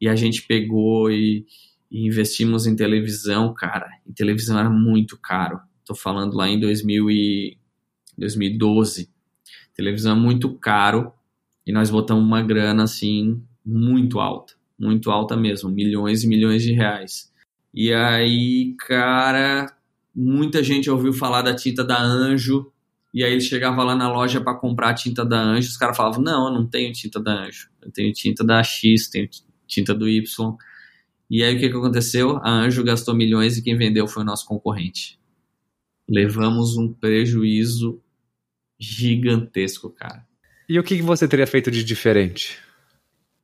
e a gente pegou e, e investimos em televisão, cara. E televisão era muito caro. Tô falando lá em 2000 e 2012. Televisão é muito caro e nós botamos uma grana assim muito alta, muito alta mesmo, milhões e milhões de reais. E aí, cara, muita gente ouviu falar da tinta da Anjo e aí ele chegava lá na loja para comprar a tinta da Anjo, os caras falavam: "Não, eu não tenho tinta da Anjo. Eu tenho tinta da X, tenho tinta do Y". E aí o que, que aconteceu? A Anjo gastou milhões e quem vendeu foi o nosso concorrente. Levamos um prejuízo gigantesco, cara. E o que, que você teria feito de diferente?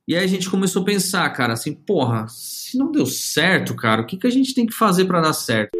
E aí a gente começou a pensar, cara, assim, porra, se não deu certo, cara, o que, que a gente tem que fazer para dar certo?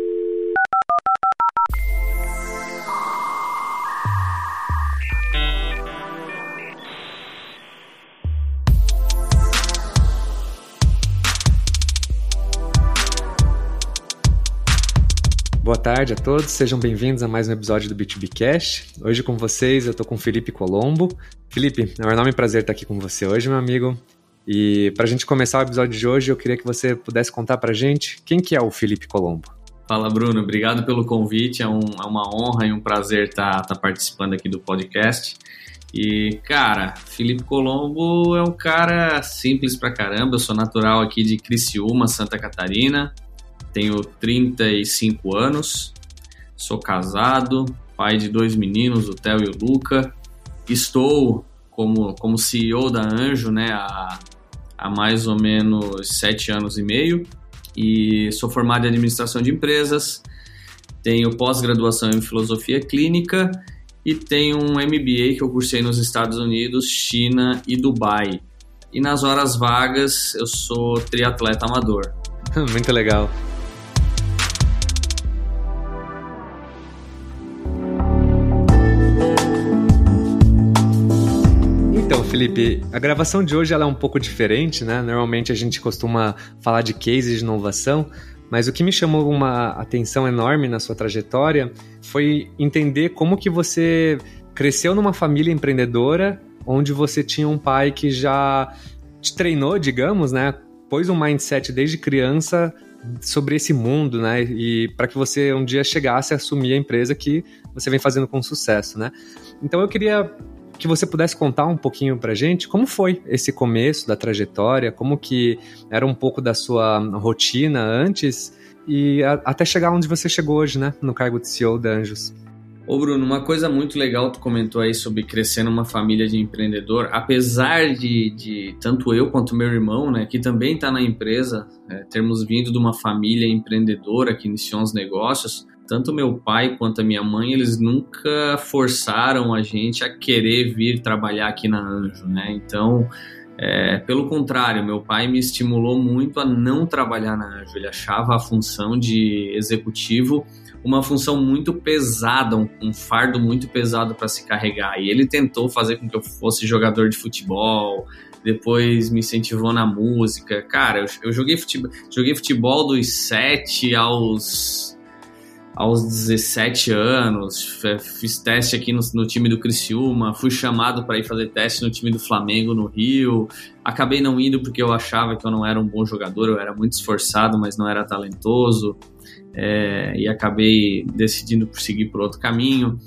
Boa tarde a todos, sejam bem-vindos a mais um episódio do B2B Cash. Hoje com vocês eu estou com Felipe Colombo. Felipe, é um enorme prazer estar aqui com você hoje, meu amigo. E para a gente começar o episódio de hoje, eu queria que você pudesse contar para a gente quem que é o Felipe Colombo. Fala, Bruno. Obrigado pelo convite. É, um, é uma honra e um prazer estar, estar participando aqui do podcast. E, cara, Felipe Colombo é um cara simples pra caramba. Eu sou natural aqui de Criciúma, Santa Catarina tenho 35 anos, sou casado, pai de dois meninos, o Theo e o Luca. Estou como, como CEO da Anjo né, há, há mais ou menos sete anos e meio e sou formado em administração de empresas, tenho pós-graduação em filosofia clínica e tenho um MBA que eu cursei nos Estados Unidos, China e Dubai. E nas horas vagas eu sou triatleta amador. Muito legal. Felipe, a gravação de hoje ela é um pouco diferente, né? Normalmente a gente costuma falar de cases de inovação, mas o que me chamou uma atenção enorme na sua trajetória foi entender como que você cresceu numa família empreendedora, onde você tinha um pai que já te treinou, digamos, né? Pôs um mindset desde criança sobre esse mundo, né? E para que você um dia chegasse a assumir a empresa que você vem fazendo com sucesso, né? Então eu queria que você pudesse contar um pouquinho pra gente como foi esse começo da trajetória, como que era um pouco da sua rotina antes e a, até chegar onde você chegou hoje, né, no cargo de CEO da Anjos. Ô Bruno, uma coisa muito legal tu comentou aí sobre crescer numa família de empreendedor, apesar de, de tanto eu quanto meu irmão, né, que também está na empresa, é, termos vindo de uma família empreendedora que iniciou os negócios, tanto meu pai quanto a minha mãe, eles nunca forçaram a gente a querer vir trabalhar aqui na Anjo, né? Então, é, pelo contrário, meu pai me estimulou muito a não trabalhar na Anjo. Ele achava a função de executivo uma função muito pesada, um, um fardo muito pesado para se carregar. E ele tentou fazer com que eu fosse jogador de futebol, depois me incentivou na música. Cara, eu, eu joguei, futebol, joguei futebol dos 7 aos aos 17 anos, fiz teste aqui no, no time do Criciúma, fui chamado para ir fazer teste no time do Flamengo no Rio. Acabei não indo porque eu achava que eu não era um bom jogador, eu era muito esforçado, mas não era talentoso. É, e acabei decidindo seguir por outro caminho.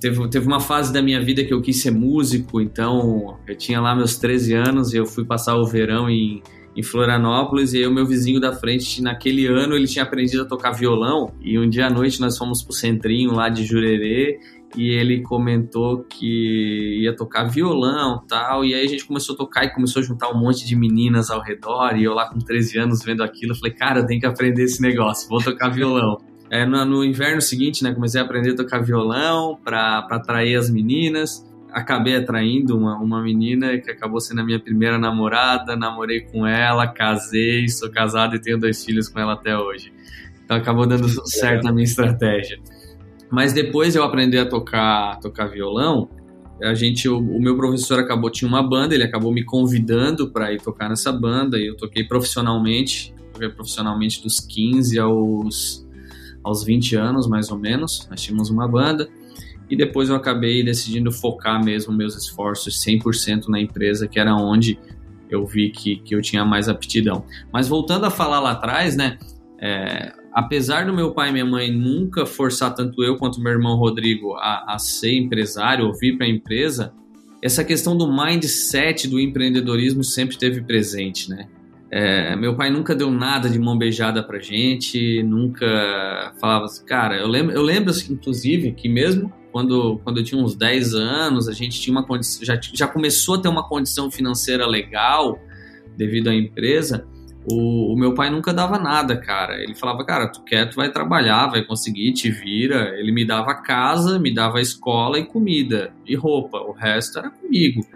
Teve, teve uma fase da minha vida que eu quis ser músico, então eu tinha lá meus 13 anos e eu fui passar o verão em em Florianópolis e aí o meu vizinho da frente, naquele ano, ele tinha aprendido a tocar violão e um dia à noite nós fomos pro centrinho lá de Jurerê e ele comentou que ia tocar violão tal, e aí a gente começou a tocar e começou a juntar um monte de meninas ao redor, e eu lá com 13 anos vendo aquilo, falei, cara, eu tenho que aprender esse negócio, vou tocar violão. É, no, no, inverno seguinte, né, comecei a aprender a tocar violão para atrair as meninas, acabei atraindo uma, uma menina que acabou sendo a minha primeira namorada, namorei com ela, casei, sou casado e tenho dois filhos com ela até hoje. Então acabou dando certo a minha estratégia. Mas depois eu aprendi a tocar, tocar violão, a gente, o, o, meu professor acabou tinha uma banda, ele acabou me convidando para ir tocar nessa banda e eu toquei profissionalmente, toquei profissionalmente dos 15 aos aos 20 anos mais ou menos. Nós tínhamos uma banda e depois eu acabei decidindo focar mesmo meus esforços 100% na empresa, que era onde eu vi que, que eu tinha mais aptidão. Mas voltando a falar lá atrás, né? É, apesar do meu pai e minha mãe nunca forçar tanto eu quanto meu irmão Rodrigo a, a ser empresário ou vir para a empresa, essa questão do mindset do empreendedorismo sempre teve presente, né? É, meu pai nunca deu nada de mão beijada pra gente, nunca falava assim, cara, eu lembro, eu lembro assim, inclusive, que mesmo quando, quando eu tinha uns 10 anos, a gente tinha uma condição, já, já começou a ter uma condição financeira legal devido à empresa, o, o, meu pai nunca dava nada, cara. Ele falava, cara, tu quer, tu vai trabalhar, vai conseguir, te vira. Ele me dava casa, me dava escola e comida e roupa. O resto era comigo.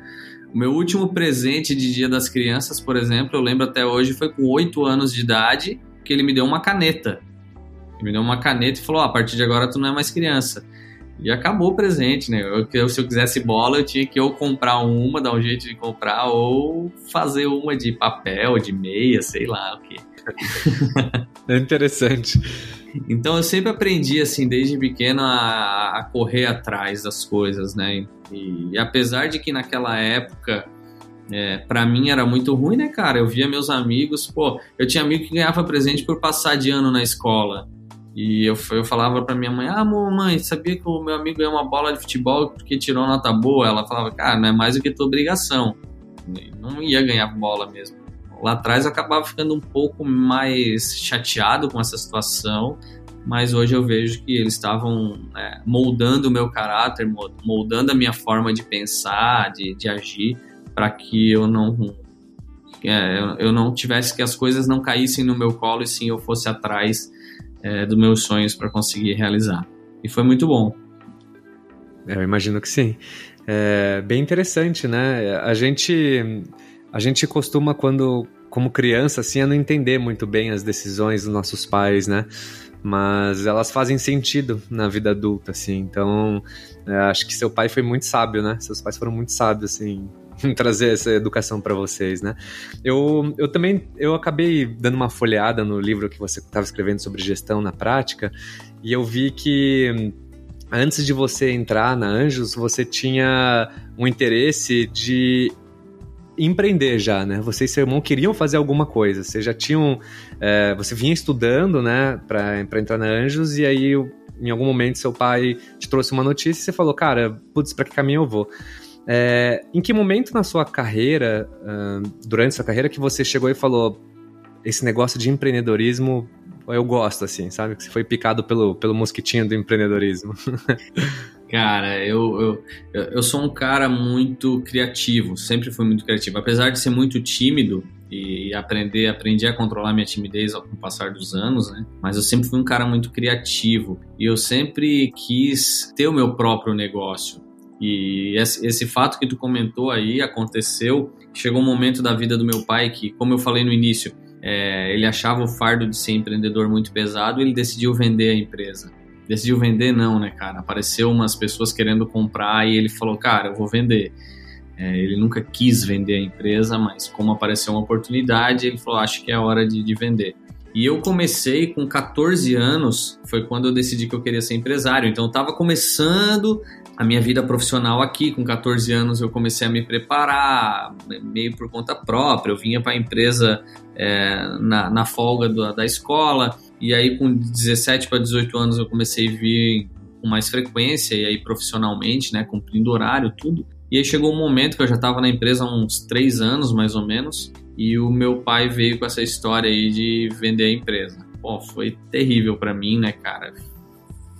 O meu último presente de Dia das Crianças, por exemplo, eu lembro até hoje, foi com 8 anos de idade, que ele me deu uma caneta. Ele me deu uma caneta e falou: a partir de agora tu não é mais criança. E acabou o presente, né? Eu, se eu quisesse bola, eu tinha que ou comprar uma, dar um jeito de comprar, ou fazer uma de papel, de meia, sei lá o que. É interessante. Então eu sempre aprendi, assim, desde pequeno, a, a correr atrás das coisas, né? E, e apesar de que naquela época é, para mim era muito ruim, né, cara? Eu via meus amigos, pô, eu tinha amigo que ganhava presente por passar de ano na escola. E eu, eu falava pra minha mãe, ah, mãe, sabia que o meu amigo ganhou uma bola de futebol porque tirou nota boa? Ela falava, cara, não é mais do que tua obrigação. não ia ganhar bola mesmo. Lá atrás eu acabava ficando um pouco mais chateado com essa situação, mas hoje eu vejo que eles estavam é, moldando o meu caráter, moldando a minha forma de pensar, de, de agir, para que eu não é, eu não tivesse que as coisas não caíssem no meu colo e sim eu fosse atrás é, dos meus sonhos para conseguir realizar. E foi muito bom. Eu imagino que sim. É bem interessante, né? A gente, a gente costuma, quando, como criança, assim, a não entender muito bem as decisões dos nossos pais, né? Mas elas fazem sentido na vida adulta, assim. Então, é, acho que seu pai foi muito sábio, né? Seus pais foram muito sábios, assim, trazer essa educação para vocês, né? Eu, eu também eu acabei dando uma folheada no livro que você estava escrevendo sobre gestão na prática e eu vi que antes de você entrar na Anjos, você tinha um interesse de empreender já, né? Você e seu irmão queriam fazer alguma coisa. Vocês já tinham. É, você vinha estudando, né, para entrar na Anjos, e aí em algum momento seu pai te trouxe uma notícia e você falou, cara, putz, para que caminho eu vou? É, em que momento na sua carreira, uh, durante sua carreira, que você chegou e falou esse negócio de empreendedorismo eu gosto, assim, sabe? Que você foi picado pelo, pelo mosquitinho do empreendedorismo. Cara, eu, eu, eu sou um cara muito criativo, sempre fui muito criativo. Apesar de ser muito tímido e aprender, aprendi a controlar minha timidez com o passar dos anos, né? Mas eu sempre fui um cara muito criativo e eu sempre quis ter o meu próprio negócio. E esse, esse, fato que tu comentou aí aconteceu. Chegou um momento da vida do meu pai que, como eu falei no início, é, ele achava o fardo de ser empreendedor muito pesado e ele decidiu vender a empresa. Decidiu vender, não, né, cara? Apareceu umas pessoas querendo comprar e ele falou, cara, eu vou vender. É, ele nunca quis vender a empresa, mas como apareceu uma oportunidade, ele falou, acho que é hora de, de vender. E eu comecei com 14 anos, foi quando eu decidi que eu queria ser empresário. Então eu estava começando a minha vida profissional aqui. Com 14 anos eu comecei a me preparar, meio por conta própria. Eu vinha para a empresa é, na, na, folga do, da escola, e aí com 17 para 18 anos eu comecei a vir com mais frequência, e aí profissionalmente, né, cumprindo horário, tudo. E aí chegou um momento que eu já estava na empresa há uns três anos, mais ou menos, e o meu pai veio com essa história aí de vender a empresa. Pô, foi terrível para mim, né, cara?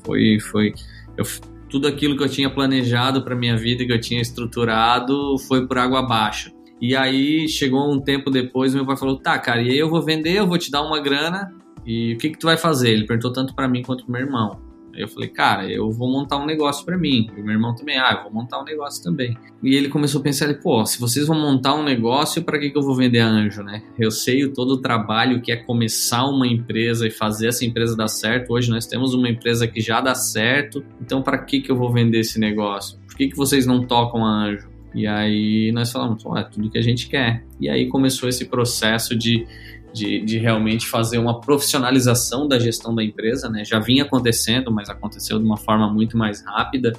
Foi, foi... Eu tudo aquilo que eu tinha planejado para minha vida, que eu tinha estruturado, foi por água abaixo. E aí chegou um tempo depois, meu pai falou: "Tá, cara, e aí eu vou vender, eu vou te dar uma grana, e o que que tu vai fazer?" Ele perguntou tanto para mim quanto pro meu irmão. Aí eu falei, cara, eu vou montar um negócio para mim. E meu irmão também, ah, eu vou montar um negócio também. E ele começou a pensar, pô, se vocês vão montar um negócio, para que, que eu vou vender a Anjo, né? Eu sei todo o trabalho que é começar uma empresa e fazer essa empresa dar certo. Hoje nós temos uma empresa que já dá certo, então para que, que eu vou vender esse negócio? Por que, que vocês não tocam a Anjo? E aí nós falamos, é tudo que a gente quer. E aí começou esse processo de de, de realmente fazer uma profissionalização da gestão da empresa, né? Já vinha acontecendo, mas aconteceu de uma forma muito mais rápida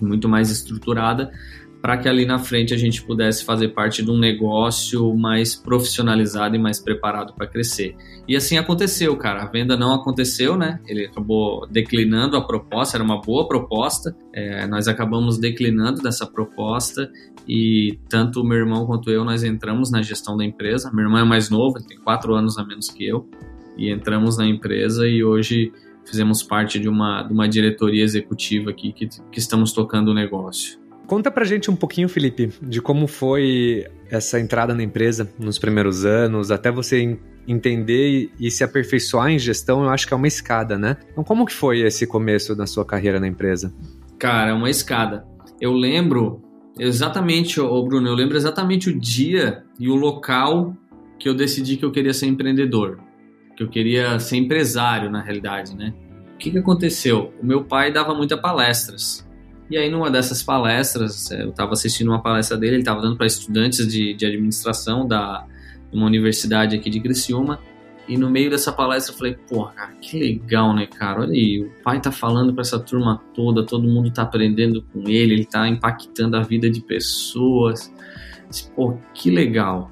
e muito mais estruturada para que ali na frente a gente pudesse fazer parte de um negócio mais profissionalizado e mais preparado para crescer. E assim aconteceu, cara. A venda não aconteceu, né? Ele acabou declinando a proposta, era uma boa proposta. É, nós acabamos declinando dessa proposta e tanto meu irmão quanto eu nós entramos na gestão da empresa. Meu irmão é mais novo, ele tem quatro anos a menos que eu e entramos na empresa e hoje fizemos parte de uma, de uma diretoria executiva aqui que, que estamos tocando o negócio. Conta pra gente um pouquinho, Felipe, de como foi essa entrada na empresa nos primeiros anos, até você entender e se aperfeiçoar em gestão, eu acho que é uma escada, né? Então, como que foi esse começo da sua carreira na empresa? Cara, é uma escada. Eu lembro exatamente, ô Bruno, eu lembro exatamente o dia e o local que eu decidi que eu queria ser empreendedor, que eu queria ser empresário, na realidade, né? O que, que aconteceu? O meu pai dava muitas palestras e aí, numa dessas palestras, é, eu estava assistindo uma palestra dele, ele estava dando para estudantes de, de administração da uma universidade aqui de Criciúma. E no meio dessa palestra eu falei, porra, cara, que legal, né, cara? Olha aí, o pai tá falando para essa turma toda, todo mundo tá aprendendo com ele, ele tá impactando a vida de pessoas. Pô, que legal.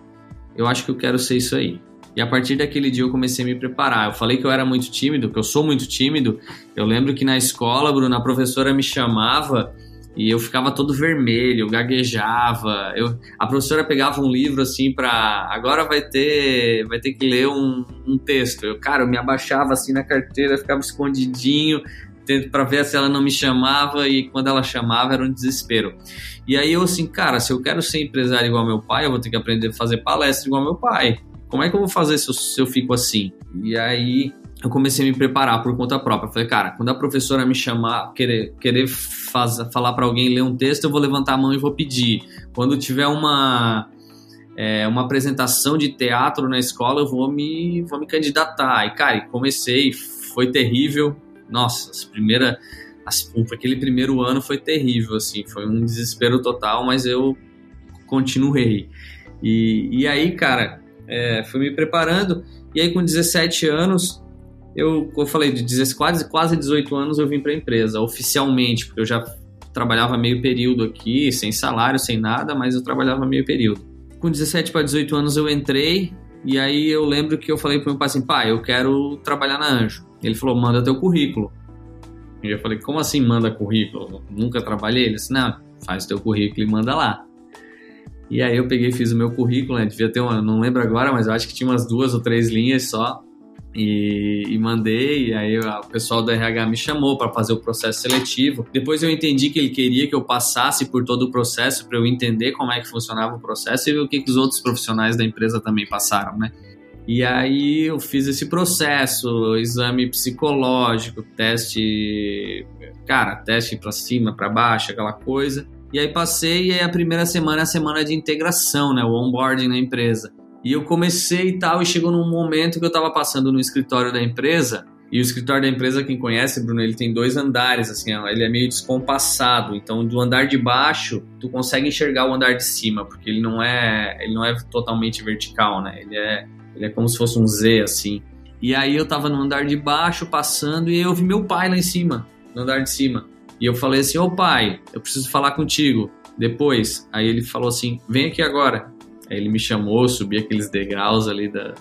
Eu acho que eu quero ser isso aí. E a partir daquele dia eu comecei a me preparar. Eu falei que eu era muito tímido, que eu sou muito tímido. Eu lembro que na escola, Bruno, a professora me chamava e eu ficava todo vermelho, gaguejava. Eu, a professora pegava um livro assim para agora vai ter, vai ter que ler um, um texto. Eu, cara, eu me abaixava assim na carteira, ficava escondidinho para ver se ela não me chamava e quando ela chamava era um desespero. E aí eu assim, cara, se eu quero ser empresário igual meu pai, eu vou ter que aprender a fazer palestra igual meu pai como é que eu vou fazer se eu, se eu fico assim? E aí eu comecei a me preparar por conta própria. Falei, cara, quando a professora me chamar, querer, querer faz, falar para alguém ler um texto, eu vou levantar a mão e vou pedir. Quando tiver uma é, uma apresentação de teatro na escola, eu vou me vou me candidatar. E cara, comecei, foi terrível. Nossa, as primeiras as, aquele primeiro ano foi terrível, assim, foi um desespero total, mas eu continuei. E, e aí, cara, é, fui me preparando. E aí, com 17 anos, eu, eu falei, de quase, quase 18 anos eu vim para a empresa, oficialmente, porque eu já trabalhava meio período aqui, sem salário, sem nada, mas eu trabalhava meio período. Com 17 para 18 anos eu entrei, e aí eu lembro que eu falei para meu pai assim, pai, eu quero trabalhar na Anjo. Ele falou, manda teu currículo. E eu falei, como assim manda currículo? Eu nunca trabalhei? Ele disse, não, faz teu currículo e manda lá. E aí eu peguei fiz o meu currículo, né? Devia ter uma, não lembro agora, mas eu acho que tinha umas duas ou três linhas só. E, e mandei, e aí o pessoal do RH me chamou para fazer o processo seletivo. Depois eu entendi que ele queria que eu passasse por todo o processo para eu entender como é que funcionava o processo e ver o que, que os outros profissionais da empresa também passaram, né? E aí eu fiz esse processo, exame psicológico, teste, cara, teste para cima, para baixo, aquela coisa. E aí passei e a primeira semana é a semana de integração, né? O onboarding na empresa. E eu comecei e tal, e chegou num momento que eu estava passando no escritório da empresa. E o escritório da empresa, quem conhece, Bruno, ele tem dois andares, assim, ele é meio descompassado. Então, do andar de baixo, tu consegue enxergar o andar de cima, porque ele não é, ele não é totalmente vertical, né? Ele é, ele é como se fosse um Z, assim. E aí eu tava no andar de baixo, passando, e eu vi meu pai lá em cima, no andar de cima. E eu falei assim: Ô pai, eu preciso falar contigo. Depois, aí ele falou assim: vem aqui agora. Aí ele me chamou, subi aqueles degraus ali da,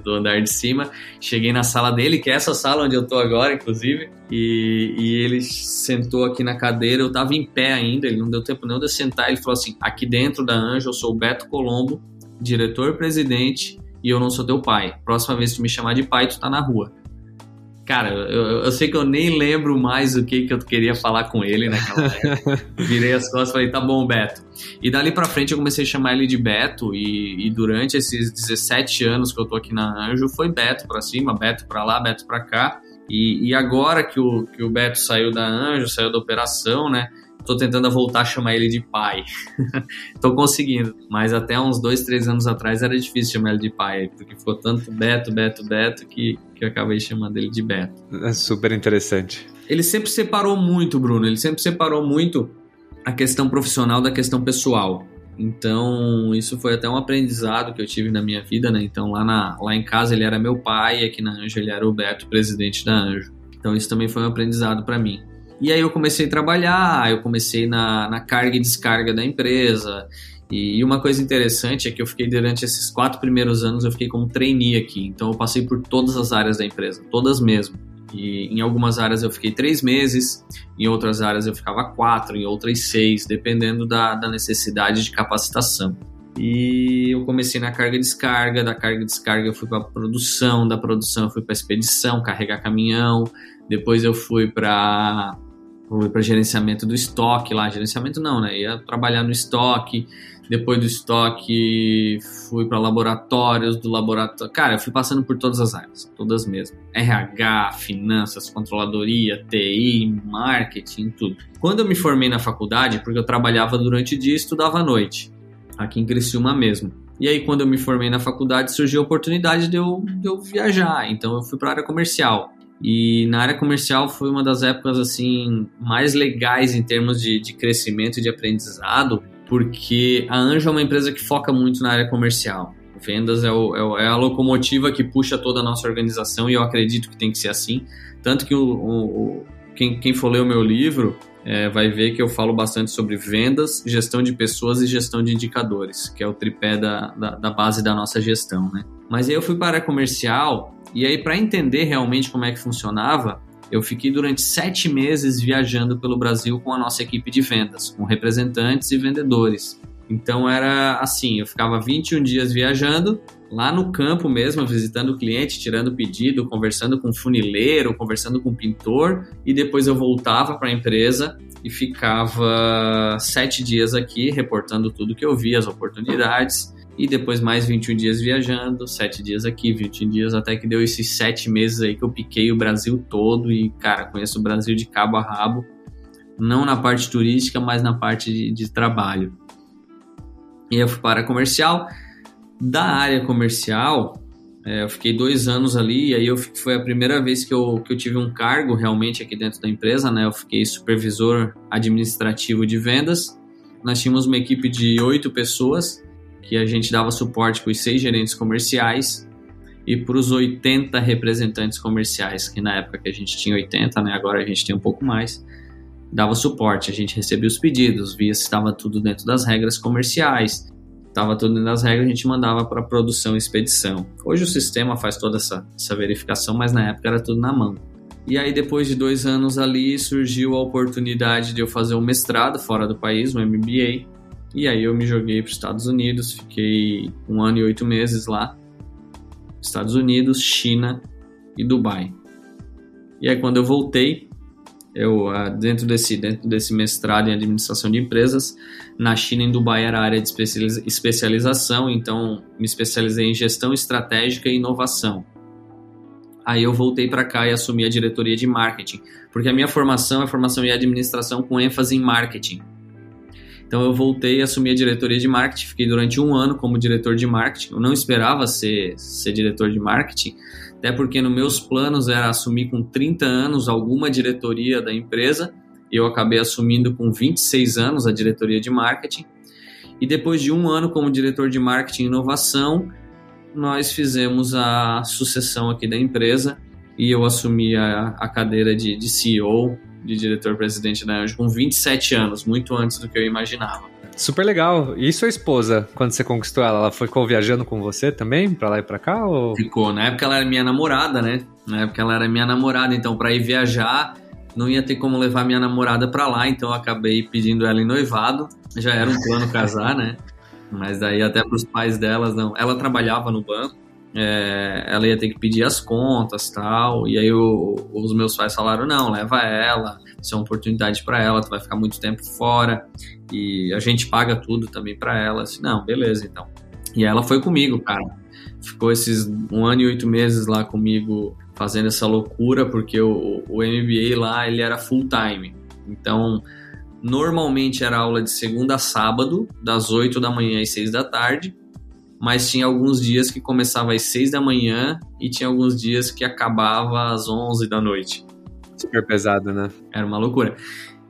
do andar de cima. Cheguei na sala dele, que é essa sala onde eu tô agora, inclusive. E, e ele sentou aqui na cadeira. Eu tava em pé ainda, ele não deu tempo nem de sentar. Ele falou assim: aqui dentro da Anja, eu sou o Beto Colombo, diretor-presidente, e eu não sou teu pai. Próxima vez que tu me chamar de pai, tu tá na rua. Cara, eu, eu, sei que eu nem lembro mais o que, que eu queria falar com ele naquela época. Virei as costas e falei, tá bom, Beto. E dali pra frente eu comecei a chamar ele de Beto, e, e, durante esses 17 anos que eu tô aqui na Anjo, foi Beto pra cima, Beto pra lá, Beto pra cá. E, e agora que o, que o Beto saiu da Anjo, saiu da operação, né? Tô tentando voltar a chamar ele de pai. tô conseguindo. Mas até uns dois, três anos atrás era difícil chamar ele de pai, porque ficou tanto Beto, Beto, Beto, que, que eu acabei chamando ele de Beto. É super interessante. Ele sempre separou muito, Bruno, ele sempre separou muito a questão profissional da questão pessoal. Então, isso foi até um aprendizado que eu tive na minha vida, né? Então, lá, na, lá em casa ele era meu pai, e aqui na Anjo ele era o Beto, presidente da Anjo. Então, isso também foi um aprendizado para mim. E aí eu comecei a trabalhar, eu comecei na, na carga e descarga da empresa. E uma coisa interessante é que eu fiquei durante esses quatro primeiros anos, eu fiquei como trainee aqui. Então eu passei por todas as áreas da empresa, todas mesmo. E em algumas áreas eu fiquei três meses, em outras áreas eu ficava quatro, em outras seis, dependendo da, da necessidade de capacitação. E eu comecei na carga e descarga, da carga e descarga eu fui para produção, da produção eu fui para expedição, carregar caminhão, depois eu fui para para gerenciamento do estoque lá, gerenciamento não, né? Ia trabalhar no estoque, depois do estoque, fui para laboratórios, do laboratório. Cara, eu fui passando por todas as áreas, todas mesmo. RH, finanças, controladoria, TI, marketing, tudo. Quando eu me formei na faculdade, porque eu trabalhava durante o dia e estudava à noite, aqui em Criciúma mesmo. E aí, quando eu me formei na faculdade, surgiu a oportunidade de eu, de eu viajar. Então, eu fui para a área comercial. E na área comercial foi uma das épocas assim mais legais em termos de, de crescimento e de aprendizado, porque a Anjo é uma empresa que foca muito na área comercial. Vendas é, o, é, é, a locomotiva que puxa toda a nossa organização e eu acredito que tem que ser assim. Tanto que o, o, quem, quem for ler o meu livro é, vai ver que eu falo bastante sobre vendas, gestão de pessoas e gestão de indicadores, que é o tripé da, da, da base da nossa gestão. Né? Mas aí eu fui para a comercial e aí para entender realmente como é que funcionava, eu fiquei durante sete meses viajando pelo Brasil com a nossa equipe de vendas, com representantes e vendedores. Então era assim, eu ficava 21 dias viajando, lá no campo mesmo, visitando o cliente, tirando pedido, conversando com funileiro, conversando com pintor, e depois eu voltava para a empresa e ficava sete dias aqui reportando tudo que eu via, as oportunidades, e depois mais 21 dias viajando, 7 dias aqui, 21 dias, até que deu esses 7 meses aí que eu piquei o Brasil todo e, cara, conheço o Brasil de cabo a rabo, não na parte turística, mas na parte de, de trabalho. E eu fui para a comercial. Da área comercial, é, eu fiquei dois anos ali, e aí eu, foi a primeira vez que eu, que eu tive um cargo realmente aqui dentro da empresa, né? Eu fiquei supervisor administrativo de vendas. Nós tínhamos uma equipe de oito pessoas, que a gente dava suporte para os seis gerentes comerciais e para os 80 representantes comerciais, que na época que a gente tinha 80, né, agora a gente tem um pouco mais, dava suporte. A gente recebia os pedidos, via se estava tudo dentro das regras comerciais, estava tudo dentro das regras, a gente mandava para produção e expedição. Hoje o sistema faz toda essa, essa verificação, mas na época era tudo na mão. E aí, depois de dois anos ali, surgiu a oportunidade de eu fazer um mestrado fora do país, um MBA, e aí eu me joguei para os Estados Unidos, fiquei um ano e oito meses lá. Estados Unidos, China e Dubai. E aí quando eu voltei, eu ah, dentro desse dentro desse mestrado em administração de empresas, na China em Dubai era área de especialização, então me especializei em gestão estratégica e inovação. Aí eu voltei para cá e assumi a diretoria de marketing, porque a minha formação é formação em administração com ênfase em marketing. Então eu voltei a assumir a diretoria de marketing, fiquei durante um ano como diretor de marketing. Eu não esperava ser, ser diretor de marketing, até porque nos meus planos era assumir com 30 anos alguma diretoria da empresa. E eu acabei assumindo com 26 anos a diretoria de marketing. E depois de um ano como diretor de marketing e inovação, nós fizemos a sucessão aqui da empresa e eu assumi a, a cadeira de, de CEO de diretor-presidente da Anjo com 27 anos, muito antes do que eu imaginava. Super legal. E sua esposa, quando você conquistou ela, ela ficou viajando com você também, pra lá e pra cá? Ou... Ficou. Na época ela era minha namorada, né? Na época ela era minha namorada, então pra ir viajar não ia ter como levar minha namorada pra lá, então eu acabei pedindo ela em noivado. Já era um plano casar, né? Mas daí até pros pais delas, não. Ela trabalhava no banco, é, ela ia ter que pedir as contas tal. E aí o, os meus pais falaram: não, leva ela, isso é uma oportunidade para ela, tu vai ficar muito tempo fora e a gente paga tudo também para ela. Assim, não, beleza então. E ela foi comigo, cara. Ficou esses um ano e oito meses lá comigo fazendo essa loucura, porque o, o MBA lá ele era full time. Então, normalmente era aula de segunda a sábado, das 8 da manhã às 6 da tarde mas tinha alguns dias que começava às 6 da manhã e tinha alguns dias que acabava às 11 da noite. Super pesado, né? Era uma loucura.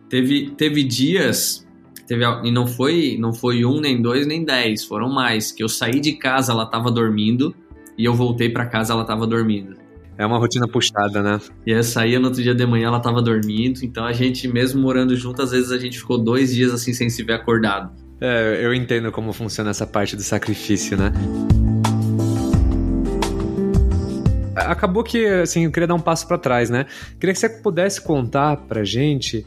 Teve, teve dias, teve, e não foi, não foi um, nem dois, nem dez, foram mais, que eu saí de casa, ela tava dormindo, e eu voltei para casa, ela tava dormindo. É uma rotina puxada, né? E essa saía no outro dia de manhã, ela tava dormindo. Então a gente, mesmo morando junto, às vezes a gente ficou dois dias assim sem se ver acordado. É, eu entendo como funciona essa parte do sacrifício, né? Acabou que, assim, eu queria dar um passo para trás, né? Queria que você pudesse contar pra gente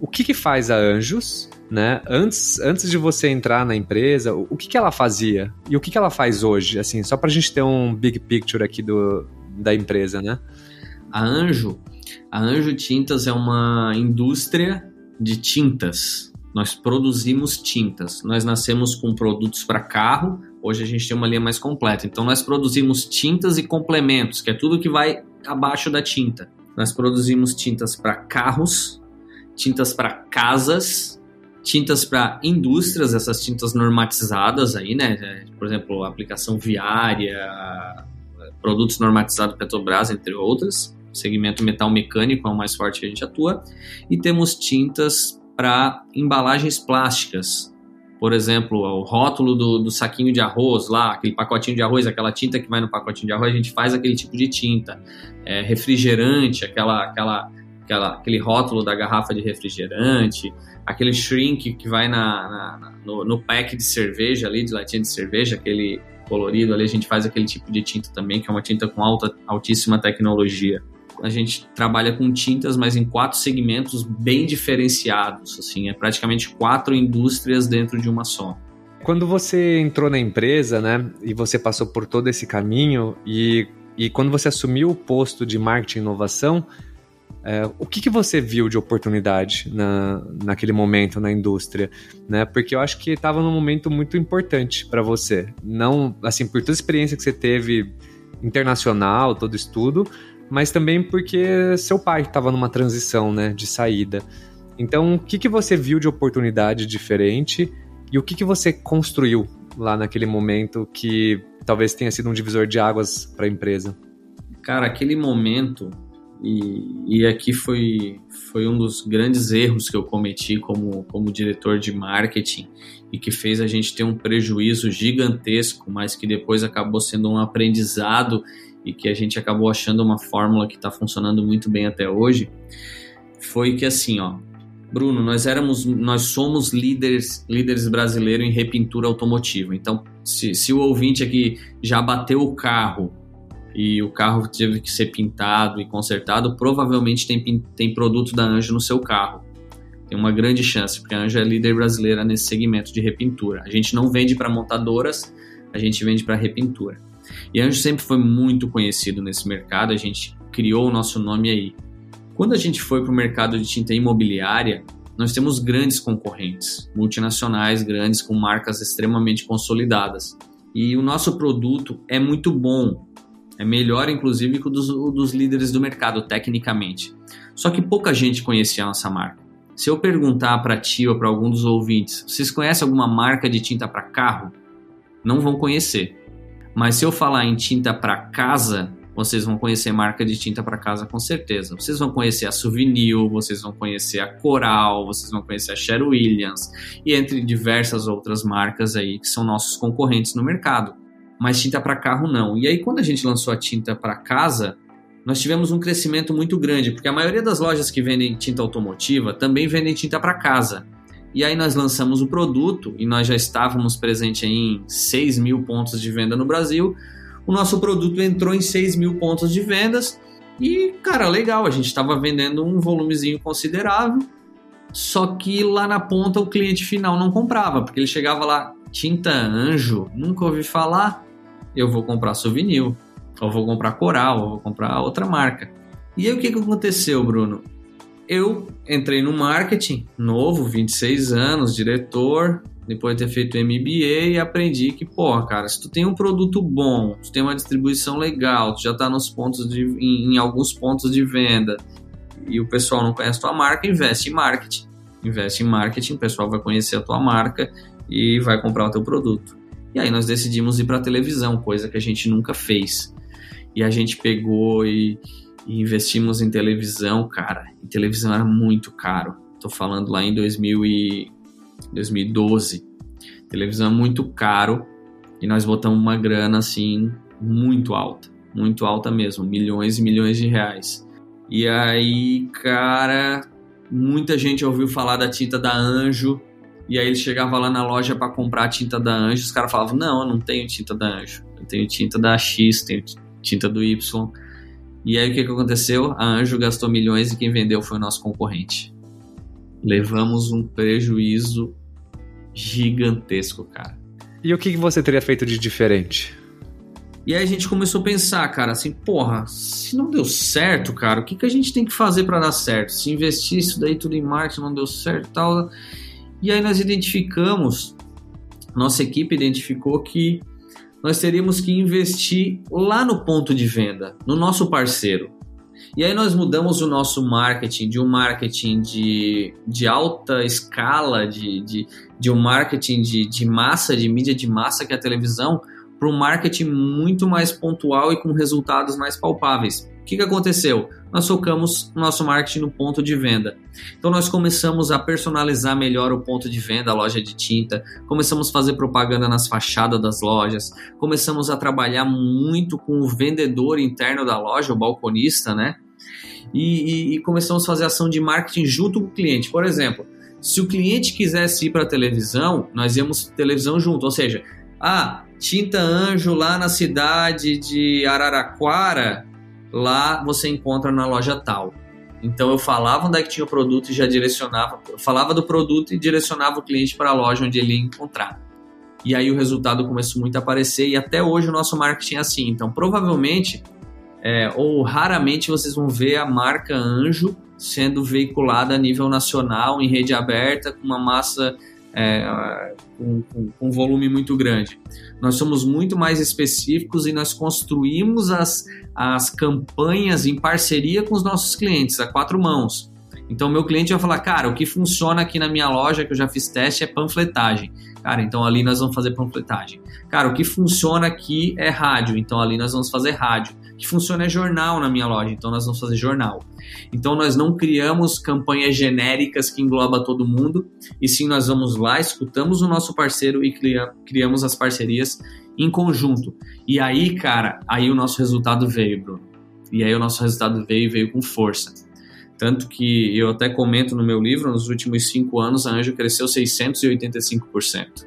o que, que faz a Anjos, né? Antes, antes de você entrar na empresa, o que, que ela fazia e o que, que ela faz hoje, assim, só pra gente ter um big picture aqui do, da empresa, né? A Anjo, a Anjo Tintas é uma indústria de tintas. Nós produzimos tintas. Nós nascemos com produtos para carro. Hoje a gente tem uma linha mais completa. Então nós produzimos tintas e complementos, que é tudo que vai abaixo da tinta. Nós produzimos tintas para carros, tintas para casas, tintas para indústrias, essas tintas normatizadas aí, né? Por exemplo, aplicação viária, produtos normatizados Petrobras, entre outras. segmento metal mecânico é o mais forte que a gente atua. E temos tintas para embalagens plásticas. Por exemplo, o rótulo do, do, saquinho de arroz lá, aquele pacotinho de arroz, aquela tinta que vai no pacotinho de arroz, a gente faz aquele tipo de tinta. É, refrigerante, aquela, aquela, aquela, aquele rótulo da garrafa de refrigerante, aquele shrink que vai na, na no, no, pack de cerveja ali, de latinha de cerveja, aquele colorido ali, a gente faz aquele tipo de tinta também, que é uma tinta com alta, altíssima tecnologia. A gente trabalha com tintas, mas em quatro segmentos bem diferenciados, assim, é praticamente quatro indústrias dentro de uma só. Quando você entrou na empresa, né, e você passou por todo esse caminho e, e quando você assumiu o posto de marketing e inovação, é, o que, que você viu de oportunidade na, naquele momento na indústria? Né? Porque eu acho que estava num momento muito importante para você. Não, assim, por toda a experiência que você teve internacional, todo estudo, mas também porque seu pai estava numa transição né, de saída. Então, o que, que você viu de oportunidade diferente e o que, que você construiu lá naquele momento que talvez tenha sido um divisor de águas para a empresa? Cara, aquele momento e, e aqui foi, foi um dos grandes erros que eu cometi como, como diretor de marketing e que fez a gente ter um prejuízo gigantesco, mas que depois acabou sendo um aprendizado e que a gente acabou achando uma fórmula que está funcionando muito bem até hoje. Foi que assim, ó, Bruno, nós éramos, nós somos líderes, líderes brasileiros em repintura automotiva. Então, se, se o ouvinte aqui já bateu o carro e o carro teve que ser pintado e consertado, provavelmente tem, tem produto da Anjo no seu carro. Tem uma grande chance, porque a Anjo é líder brasileira nesse segmento de repintura. A gente não vende para montadoras, a gente vende para repintura. E a Anjo sempre foi muito conhecido nesse mercado, a gente criou o nosso nome aí. Quando a gente foi para o mercado de tinta imobiliária, nós temos grandes concorrentes, multinacionais grandes com marcas extremamente consolidadas. E o nosso produto é muito bom, é melhor, inclusive, que o dos, dos líderes do mercado, tecnicamente. Só que pouca gente conhecia a nossa marca. Se eu perguntar para ti ou para algum dos ouvintes, vocês conhecem alguma marca de tinta para carro? Não vão conhecer. Mas se eu falar em tinta para casa, vocês vão conhecer marca de tinta para casa com certeza. Vocês vão conhecer a Souvenir, vocês vão conhecer a Coral, vocês vão conhecer a Sher Williams e entre diversas outras marcas aí que são nossos concorrentes no mercado mas tinta para carro não. E aí, quando a gente lançou a tinta para casa, nós tivemos um crescimento muito grande, porque a maioria das lojas que vendem tinta automotiva também vendem tinta para casa. E aí nós lançamos o produto e nós já estávamos presentes em 6 mil pontos de venda no Brasil. O nosso produto entrou em 6 mil pontos de vendas e, cara, legal, a gente estava vendendo um volumezinho considerável. Só que lá na ponta o cliente final não comprava, porque ele chegava lá, tinta anjo, nunca ouvi falar eu vou comprar souvenir, ou vou comprar coral, ou vou comprar outra marca. E aí o que, que aconteceu, Bruno? Eu entrei no marketing, novo, 26 anos, diretor, depois de ter feito MBA e aprendi que, porra, cara, se tu tem um produto bom, tu tem uma distribuição legal, tu já tá nos pontos de, em, em alguns pontos de venda e o pessoal não conhece a tua marca, investe em marketing. Investe em marketing, o pessoal vai conhecer a tua marca e vai comprar o teu produto. E aí nós decidimos ir para televisão, coisa que a gente nunca fez. E a gente pegou e, e investimos em televisão, cara. E televisão era muito caro. Tô falando lá em 2000 e 2012. Televisão é muito caro e nós botamos uma grana assim muito alta. muito alta mesmo, milhões e milhões de reais. E aí, cara, muita gente ouviu falar da tinta da Anjo, e aí ele chegava lá na loja para comprar a tinta da Anjo, os caras falavam: "Não, eu não tenho tinta da Anjo. Eu tenho tinta da X, tenho tinta do Y". E aí o que, que aconteceu? A Anjo gastou milhões e quem vendeu foi o nosso concorrente. Levamos um prejuízo gigantesco, cara. E o que, que você teria feito de diferente? E aí a gente começou a pensar, cara, assim, porra, se não deu certo, cara, o que, que a gente tem que fazer para dar certo? Se investir isso daí tudo em marketing não deu certo tal. E aí nós identificamos, nossa equipe identificou que nós teríamos que investir lá no ponto de venda, no nosso parceiro. E aí nós mudamos o nosso marketing de um marketing de, de alta escala, de, de, de um marketing de, de massa, de mídia de massa que é a televisão, para um marketing muito mais pontual e com resultados mais palpáveis. Que, que aconteceu? Nós focamos nosso marketing no ponto de venda. Então nós começamos a personalizar melhor o ponto de venda, a loja de tinta, começamos a fazer propaganda nas fachadas das lojas, começamos a trabalhar muito com o vendedor interno da loja, o balconista, né? E, e, e começamos a fazer ação de marketing junto com o cliente. Por exemplo, se o cliente quisesse ir para a televisão, nós íamos televisão junto, ou seja, ah, Tinta Anjo lá na cidade de Araraquara, lá você encontra na loja tal. Então eu falava onde é que tinha o produto e já direcionava, falava do produto e direcionava o cliente para a loja onde ele ia encontrar. E aí o resultado começou muito a aparecer e até hoje o nosso marketing é assim. Então provavelmente é, ou raramente vocês vão ver a marca Anjo sendo veiculada a nível nacional em rede aberta com uma massa é, com, com, com, um volume muito grande. Nós somos muito mais específicos e nós construímos as, as campanhas em parceria com os nossos clientes, a quatro mãos. Então, meu cliente vai falar, cara, o que funciona aqui na minha loja, que eu já fiz teste, é panfletagem. Cara, então ali nós vamos fazer panfletagem. Cara, o que funciona aqui é rádio, então ali nós vamos fazer rádio. Que funciona é jornal na minha loja, então nós vamos fazer jornal. Então nós não criamos campanhas genéricas que engloba todo mundo, e sim nós vamos lá, escutamos o nosso parceiro e criamos as parcerias em conjunto. E aí, cara, aí o nosso resultado veio, Bruno. E aí o nosso resultado veio veio com força. Tanto que eu até comento no meu livro, nos últimos cinco anos a Anjo cresceu 685%.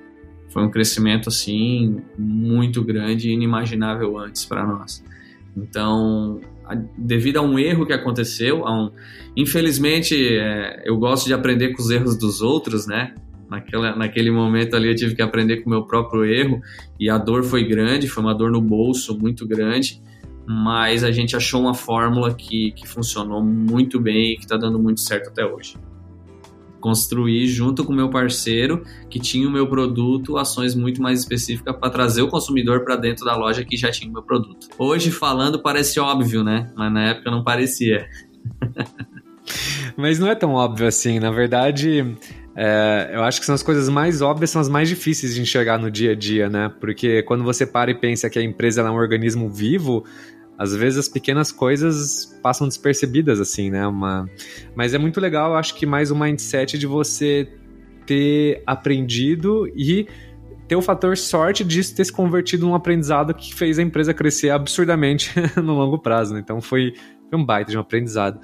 Foi um crescimento assim muito grande e inimaginável antes para nós. Então, devido a um erro que aconteceu, um... infelizmente é, eu gosto de aprender com os erros dos outros, né? Naquela, naquele momento ali eu tive que aprender com o meu próprio erro e a dor foi grande, foi uma dor no bolso muito grande mas a gente achou uma fórmula que, que funcionou muito bem e que está dando muito certo até hoje. Construir junto com o meu parceiro, que tinha o meu produto, ações muito mais específicas para trazer o consumidor para dentro da loja que já tinha o meu produto. Hoje, falando, parece óbvio, né? Mas na época não parecia. Mas não é tão óbvio assim. Na verdade, é, eu acho que são as coisas mais óbvias, são as mais difíceis de enxergar no dia a dia, né? Porque quando você para e pensa que a empresa é um organismo vivo, às vezes as pequenas coisas passam despercebidas, assim, né? Uma... Mas é muito legal, acho que mais um mindset de você ter aprendido e ter o fator sorte disso ter se convertido num aprendizado que fez a empresa crescer absurdamente no longo prazo, né? Então foi, foi um baita de um aprendizado.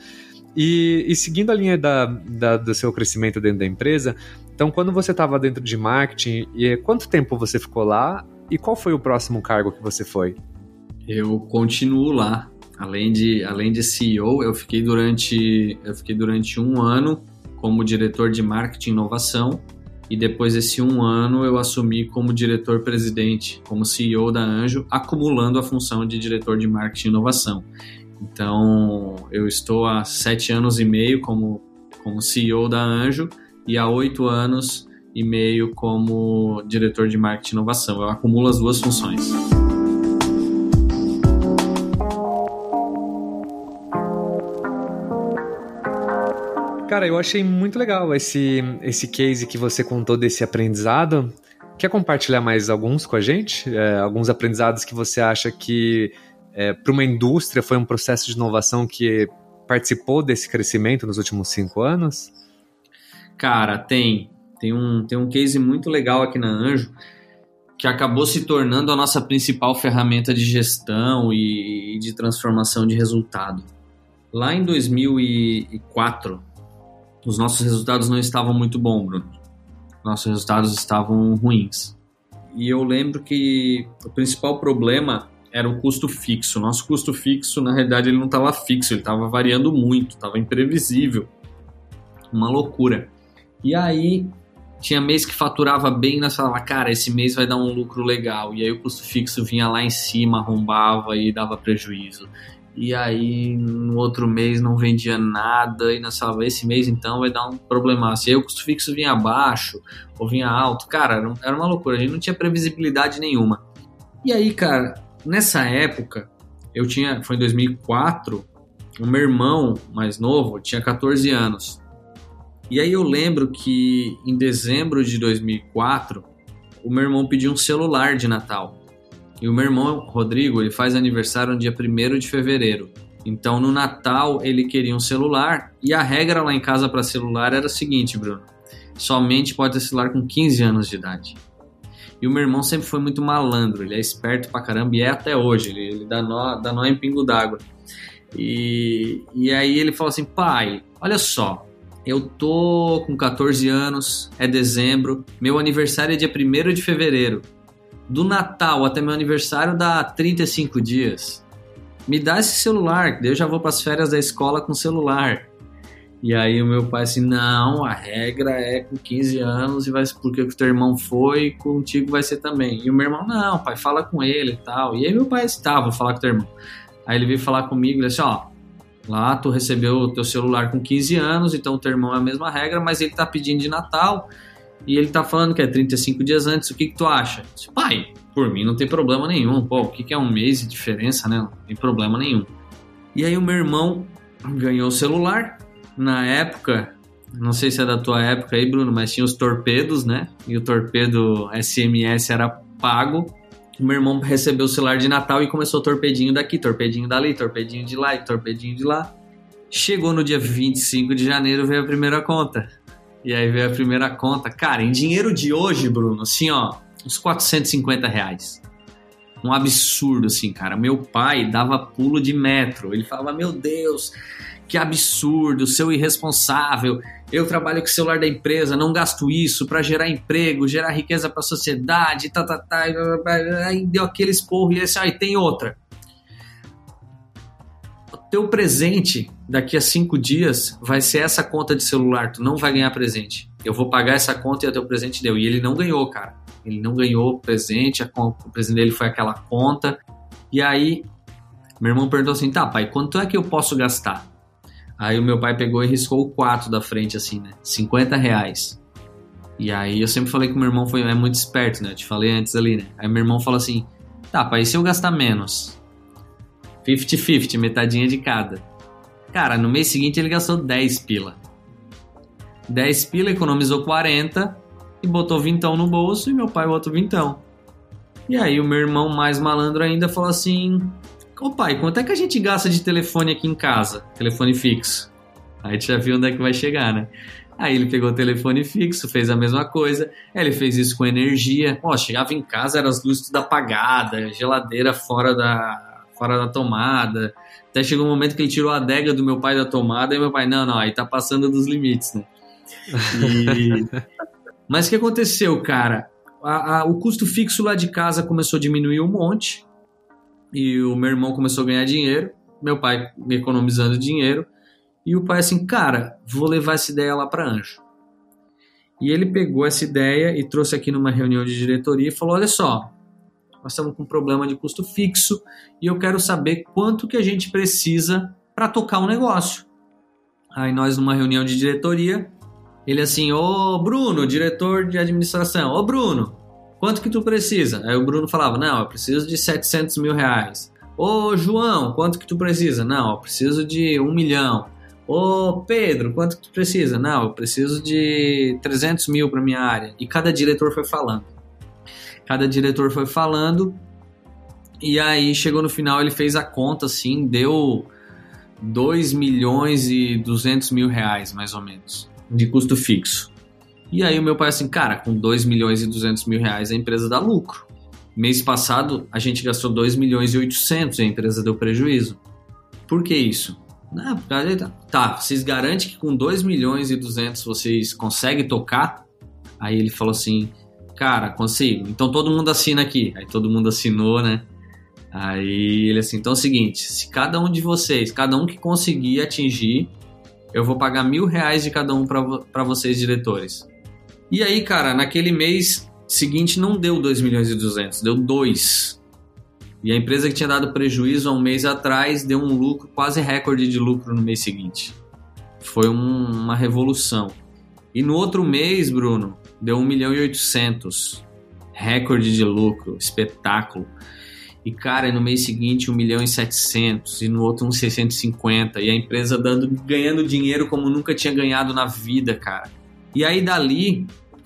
E, e seguindo a linha da, da, do seu crescimento dentro da empresa, então quando você estava dentro de marketing, e quanto tempo você ficou lá e qual foi o próximo cargo que você foi? Eu continuo lá. Além de, além de CEO, eu fiquei durante eu fiquei durante um ano como diretor de marketing e inovação e depois desse um ano eu assumi como diretor-presidente, como CEO da Anjo, acumulando a função de diretor de marketing e inovação. Então, eu estou há sete anos e meio como, como CEO da Anjo e há oito anos e meio como diretor de marketing e inovação. Eu acumulo as duas funções. Cara, eu achei muito legal esse, esse case que você contou desse aprendizado. Quer compartilhar mais alguns com a gente? É, alguns aprendizados que você acha que é, para uma indústria foi um processo de inovação que participou desse crescimento nos últimos cinco anos? Cara, tem. Tem um, tem um case muito legal aqui na Anjo que acabou se tornando a nossa principal ferramenta de gestão e de transformação de resultado. Lá em 2004, os nossos resultados não estavam muito bons, Bruno. Nossos resultados estavam ruins. E eu lembro que o principal problema era o custo fixo. Nosso custo fixo, na realidade, ele não estava fixo, ele estava variando muito, estava imprevisível. Uma loucura. E aí, tinha mês que faturava bem, nós falava, cara, esse mês vai dar um lucro legal. E aí o custo fixo vinha lá em cima, arrombava e dava prejuízo. E aí no outro mês não vendia nada e falava, esse mês então vai dar um problema. E aí o custo fixo vinha abaixo ou vinha alto. Cara, era uma loucura, a gente não tinha previsibilidade nenhuma. E aí, cara, nessa época, eu tinha, foi em 2004, o meu irmão mais novo tinha 14 anos. E aí eu lembro que em dezembro de 2004, o meu irmão pediu um celular de Natal. E o meu irmão, Rodrigo, ele faz aniversário no dia 1 de fevereiro. Então no Natal ele queria um celular e a regra lá em casa para celular era o seguinte, Bruno: somente pode ter celular com 15 anos de idade. E o meu irmão sempre foi muito malandro, ele é esperto pra caramba e é até hoje, ele, ele dá, nó, dá nó em pingo d'água. E, e aí ele falou assim: pai, olha só, eu tô com 14 anos, é dezembro, meu aniversário é dia 1 de fevereiro. Do Natal até meu aniversário dá 35 dias. Me dá esse celular, que eu já vou para as férias da escola com celular. E aí o meu pai assim, não, a regra é com 15 anos e vai porque o teu irmão foi, contigo vai ser também. E o meu irmão, não, pai, fala com ele e tal. E aí meu pai estava, vou falar com o teu irmão. Aí ele veio falar comigo, ele disse, ó, Lá tu recebeu o teu celular com 15 anos, então o teu irmão é a mesma regra, mas ele tá pedindo de Natal e ele tá falando que é 35 dias antes. O que que tu acha? Disse, Pai, por mim não tem problema nenhum. Pô, o que que é um mês de diferença, né? Não tem problema nenhum. E aí o meu irmão ganhou o celular. Na época, não sei se é da tua época aí, Bruno, mas tinha os torpedos, né? E o torpedo SMS era pago o meu irmão recebeu o celular de Natal e começou torpedinho daqui, torpedinho dali, torpedinho de lá e torpedinho de lá. Chegou no dia 25 de janeiro, veio a primeira conta. E aí veio a primeira conta. Cara, em dinheiro de hoje, Bruno, assim, ó, uns 450 reais. Um absurdo, assim, cara. Meu pai dava pulo de metro. Ele falava, meu Deus, que absurdo, seu irresponsável. Eu trabalho com o celular da empresa, não gasto isso para gerar emprego, gerar riqueza para a sociedade, tá, tá, tá. Aí deu aquele esporro e aí tem outra. O teu presente daqui a cinco dias vai ser essa conta de celular, tu não vai ganhar presente. Eu vou pagar essa conta e o teu presente deu. E ele não ganhou, cara. Ele não ganhou presente, o presente dele foi aquela conta. E aí, meu irmão perguntou assim: tá, pai, quanto é que eu posso gastar? Aí o meu pai pegou e riscou o 4 da frente, assim, né? 50 reais. E aí eu sempre falei que o meu irmão foi, é muito esperto, né? Eu te falei antes ali, né? Aí meu irmão falou assim: tá, pai, e se eu gastar menos? 50-50, metadinha de cada. Cara, no mês seguinte ele gastou 10 pila. 10 pila, economizou 40 e botou vintão no bolso e meu pai botou vintão. E aí o meu irmão mais malandro ainda falou assim: Ô pai, quanto é que a gente gasta de telefone aqui em casa? Telefone fixo. Aí gente já viu onde é que vai chegar, né? Aí ele pegou o telefone fixo, fez a mesma coisa. Ele fez isso com energia. Ó, chegava em casa, eram as luzes tudo apagadas, geladeira fora da, fora da tomada. Até chegou um momento que ele tirou a adega do meu pai da tomada e meu pai, não, não, aí tá passando dos limites, né? E... Mas o que aconteceu, cara? A, a, o custo fixo lá de casa começou a diminuir um monte e o meu irmão começou a ganhar dinheiro, meu pai economizando dinheiro, e o pai assim, cara, vou levar essa ideia lá para Anjo. E ele pegou essa ideia e trouxe aqui numa reunião de diretoria e falou: olha só, nós estamos com um problema de custo fixo e eu quero saber quanto que a gente precisa para tocar um negócio. Aí nós numa reunião de diretoria, ele assim, ô Bruno, diretor de administração, ô Bruno, Quanto que tu precisa? Aí o Bruno falava, não, eu preciso de 700 mil reais. Ô João, quanto que tu precisa? Não, eu preciso de um milhão. Ô Pedro, quanto que tu precisa? Não, eu preciso de 300 mil para minha área. E cada diretor foi falando. Cada diretor foi falando. E aí chegou no final, ele fez a conta assim, deu 2 milhões e 200 mil reais, mais ou menos, de custo fixo. E aí o meu pai assim, cara, com 2 milhões e 200 mil reais a empresa dá lucro. mês passado a gente gastou 2 milhões e 800 e a empresa deu prejuízo. Por que isso? Não, tá, vocês garantem que com 2 milhões e 200 vocês conseguem tocar? Aí ele falou assim, cara, consigo. Então todo mundo assina aqui. Aí todo mundo assinou, né? Aí ele assim, então é o seguinte, se cada um de vocês, cada um que conseguir atingir, eu vou pagar mil reais de cada um para vocês, diretores. E aí, cara, naquele mês seguinte não deu 2 milhões e 200, deu 2. E a empresa que tinha dado prejuízo há um mês atrás deu um lucro, quase recorde de lucro no mês seguinte. Foi um, uma revolução. E no outro mês, Bruno, deu 1 milhão e 800. Recorde de lucro, espetáculo. E, cara, no mês seguinte 1 milhão e 700 e no outro uns 650 e a empresa dando, ganhando dinheiro como nunca tinha ganhado na vida, cara. E aí dali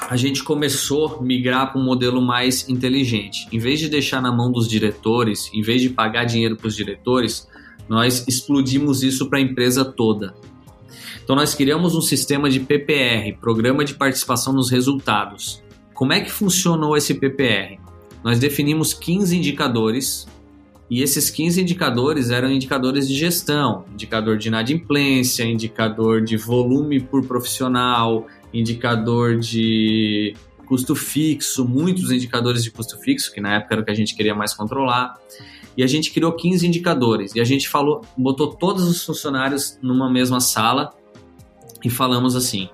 a gente começou a migrar para um modelo mais inteligente. Em vez de deixar na mão dos diretores, em vez de pagar dinheiro para os diretores, nós explodimos isso para a empresa toda. Então nós criamos um sistema de PPR, Programa de Participação nos Resultados. Como é que funcionou esse PPR? Nós definimos 15 indicadores e esses 15 indicadores eram indicadores de gestão, indicador de inadimplência, indicador de volume por profissional, indicador de custo fixo, muitos indicadores de custo fixo, que na época era o que a gente queria mais controlar. E a gente criou 15 indicadores e a gente falou, botou todos os funcionários numa mesma sala e falamos assim: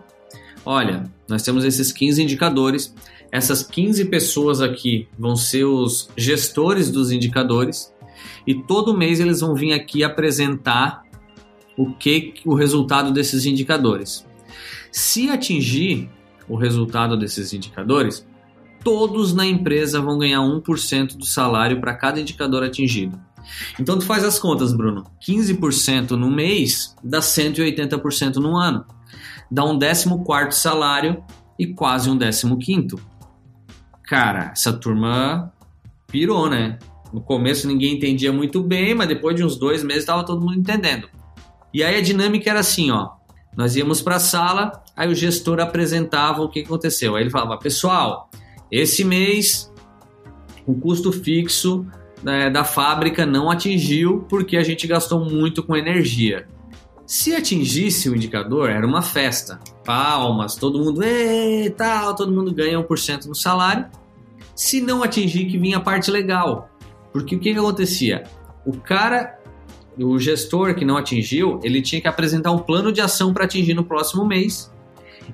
"Olha, nós temos esses 15 indicadores, essas 15 pessoas aqui vão ser os gestores dos indicadores e todo mês eles vão vir aqui apresentar o que o resultado desses indicadores. Se atingir o resultado desses indicadores, todos na empresa vão ganhar 1% do salário para cada indicador atingido. Então tu faz as contas, Bruno. 15% no mês dá 180% no ano. Dá um 14 salário e quase um 15 Cara, essa turma pirou, né? No começo ninguém entendia muito bem, mas depois de uns dois meses estava todo mundo entendendo. E aí a dinâmica era assim, ó. Nós íamos para a sala, aí o gestor apresentava o que aconteceu. Aí ele falava, pessoal, esse mês o custo fixo né, da fábrica não atingiu porque a gente gastou muito com energia. Se atingisse o indicador, era uma festa. Palmas, todo mundo, e tal, todo mundo ganha 1% no salário. Se não atingir, que vinha a parte legal. Porque o que, que acontecia? O cara, o gestor que não atingiu, ele tinha que apresentar um plano de ação para atingir no próximo mês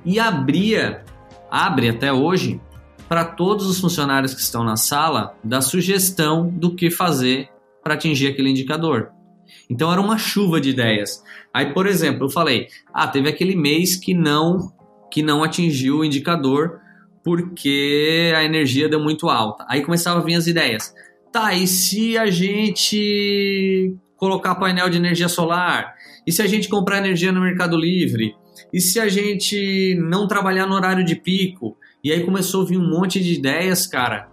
e abria, abre até hoje, para todos os funcionários que estão na sala da sugestão do que fazer para atingir aquele indicador. Então era uma chuva de ideias. Aí, por exemplo, eu falei: "Ah, teve aquele mês que não que não atingiu o indicador porque a energia deu muito alta". Aí começavam a vir as ideias. Tá, e se a gente colocar painel de energia solar? E se a gente comprar energia no Mercado Livre? E se a gente não trabalhar no horário de pico? E aí começou a vir um monte de ideias, cara,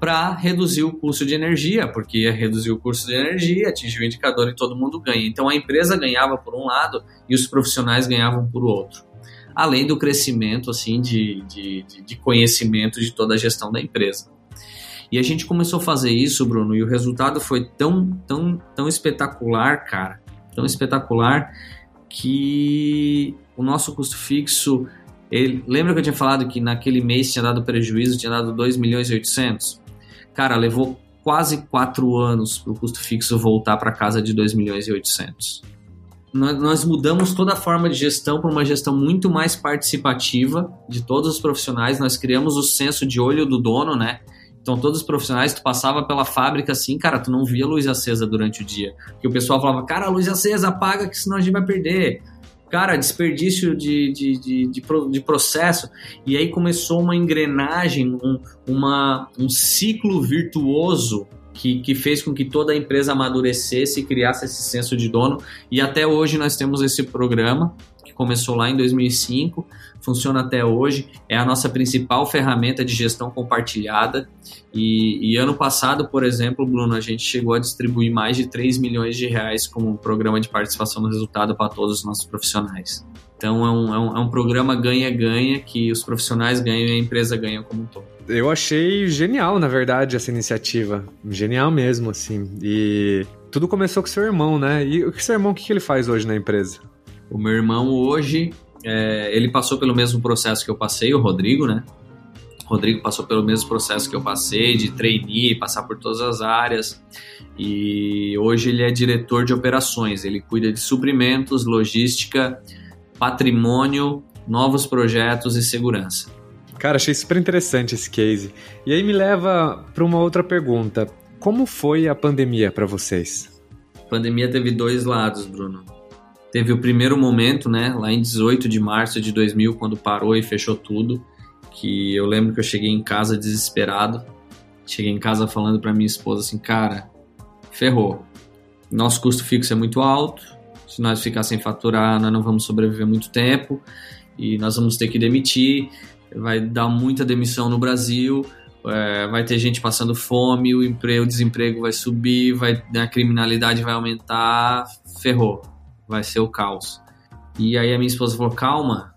para reduzir o custo de energia, porque reduzir o custo de energia, atingir o indicador e todo mundo ganha. Então a empresa ganhava por um lado e os profissionais ganhavam por outro. Além do crescimento assim de, de, de conhecimento de toda a gestão da empresa. E a gente começou a fazer isso, Bruno, e o resultado foi tão, tão, tão espetacular, cara, tão espetacular que o nosso custo fixo, ele, lembra que eu tinha falado que naquele mês tinha dado prejuízo, tinha dado 2 milhões e 800? Cara, levou quase quatro anos para o custo fixo voltar para casa de 2 milhões e 800. Nós, mudamos toda a forma de gestão para uma gestão muito mais participativa de todos os profissionais. Nós criamos o senso de olho do dono, né? Então, todos os profissionais, tu passava pela fábrica assim, cara, tu não via luz acesa durante o dia. Porque o pessoal falava, cara, luz acesa, apaga que senão a gente vai perder cara, desperdício de, de, de, de, de processo. E aí começou uma engrenagem, um, uma, um ciclo virtuoso que, que, fez com que toda a empresa amadurecesse e criasse esse senso de dono. E até hoje nós temos esse programa, começou lá em 2005, funciona até hoje, é a nossa principal ferramenta de gestão compartilhada. E, e, ano passado, por exemplo, Bruno, a gente chegou a distribuir mais de 3 milhões de reais como programa de participação no resultado para todos os nossos profissionais. Então é um, é um, é um programa ganha-ganha que os profissionais ganham e a empresa ganha como um todo. Eu achei genial, na verdade, essa iniciativa. Genial mesmo, assim. E tudo começou com seu irmão, né? E o que seu irmão, o que ele faz hoje na empresa? O meu irmão hoje, é, ele passou pelo mesmo processo que eu passei, o Rodrigo, né? O Rodrigo passou pelo mesmo processo que eu passei, de trainee, passar por todas as áreas. E hoje ele é diretor de operações. Ele cuida de suprimentos, logística, patrimônio, novos projetos e segurança. Cara, achei super interessante esse case. E aí me leva para uma outra pergunta. Como foi a pandemia para vocês? A pandemia teve dois lados, Bruno. Teve o primeiro momento, né, lá em 18 de março de 2000, quando parou e fechou tudo, que eu lembro que eu cheguei em casa desesperado. Cheguei em casa falando para minha esposa assim, cara, ferrou. Nosso custo fixo é muito alto, se nós ficar sem faturar, nós não vamos sobreviver muito tempo e nós vamos ter que demitir. Vai dar muita demissão no Brasil, é, vai ter gente passando fome, o emprego, o desemprego vai subir, vai, a criminalidade vai aumentar, ferrou, vai ser o caos. E aí a minha esposa falou: calma,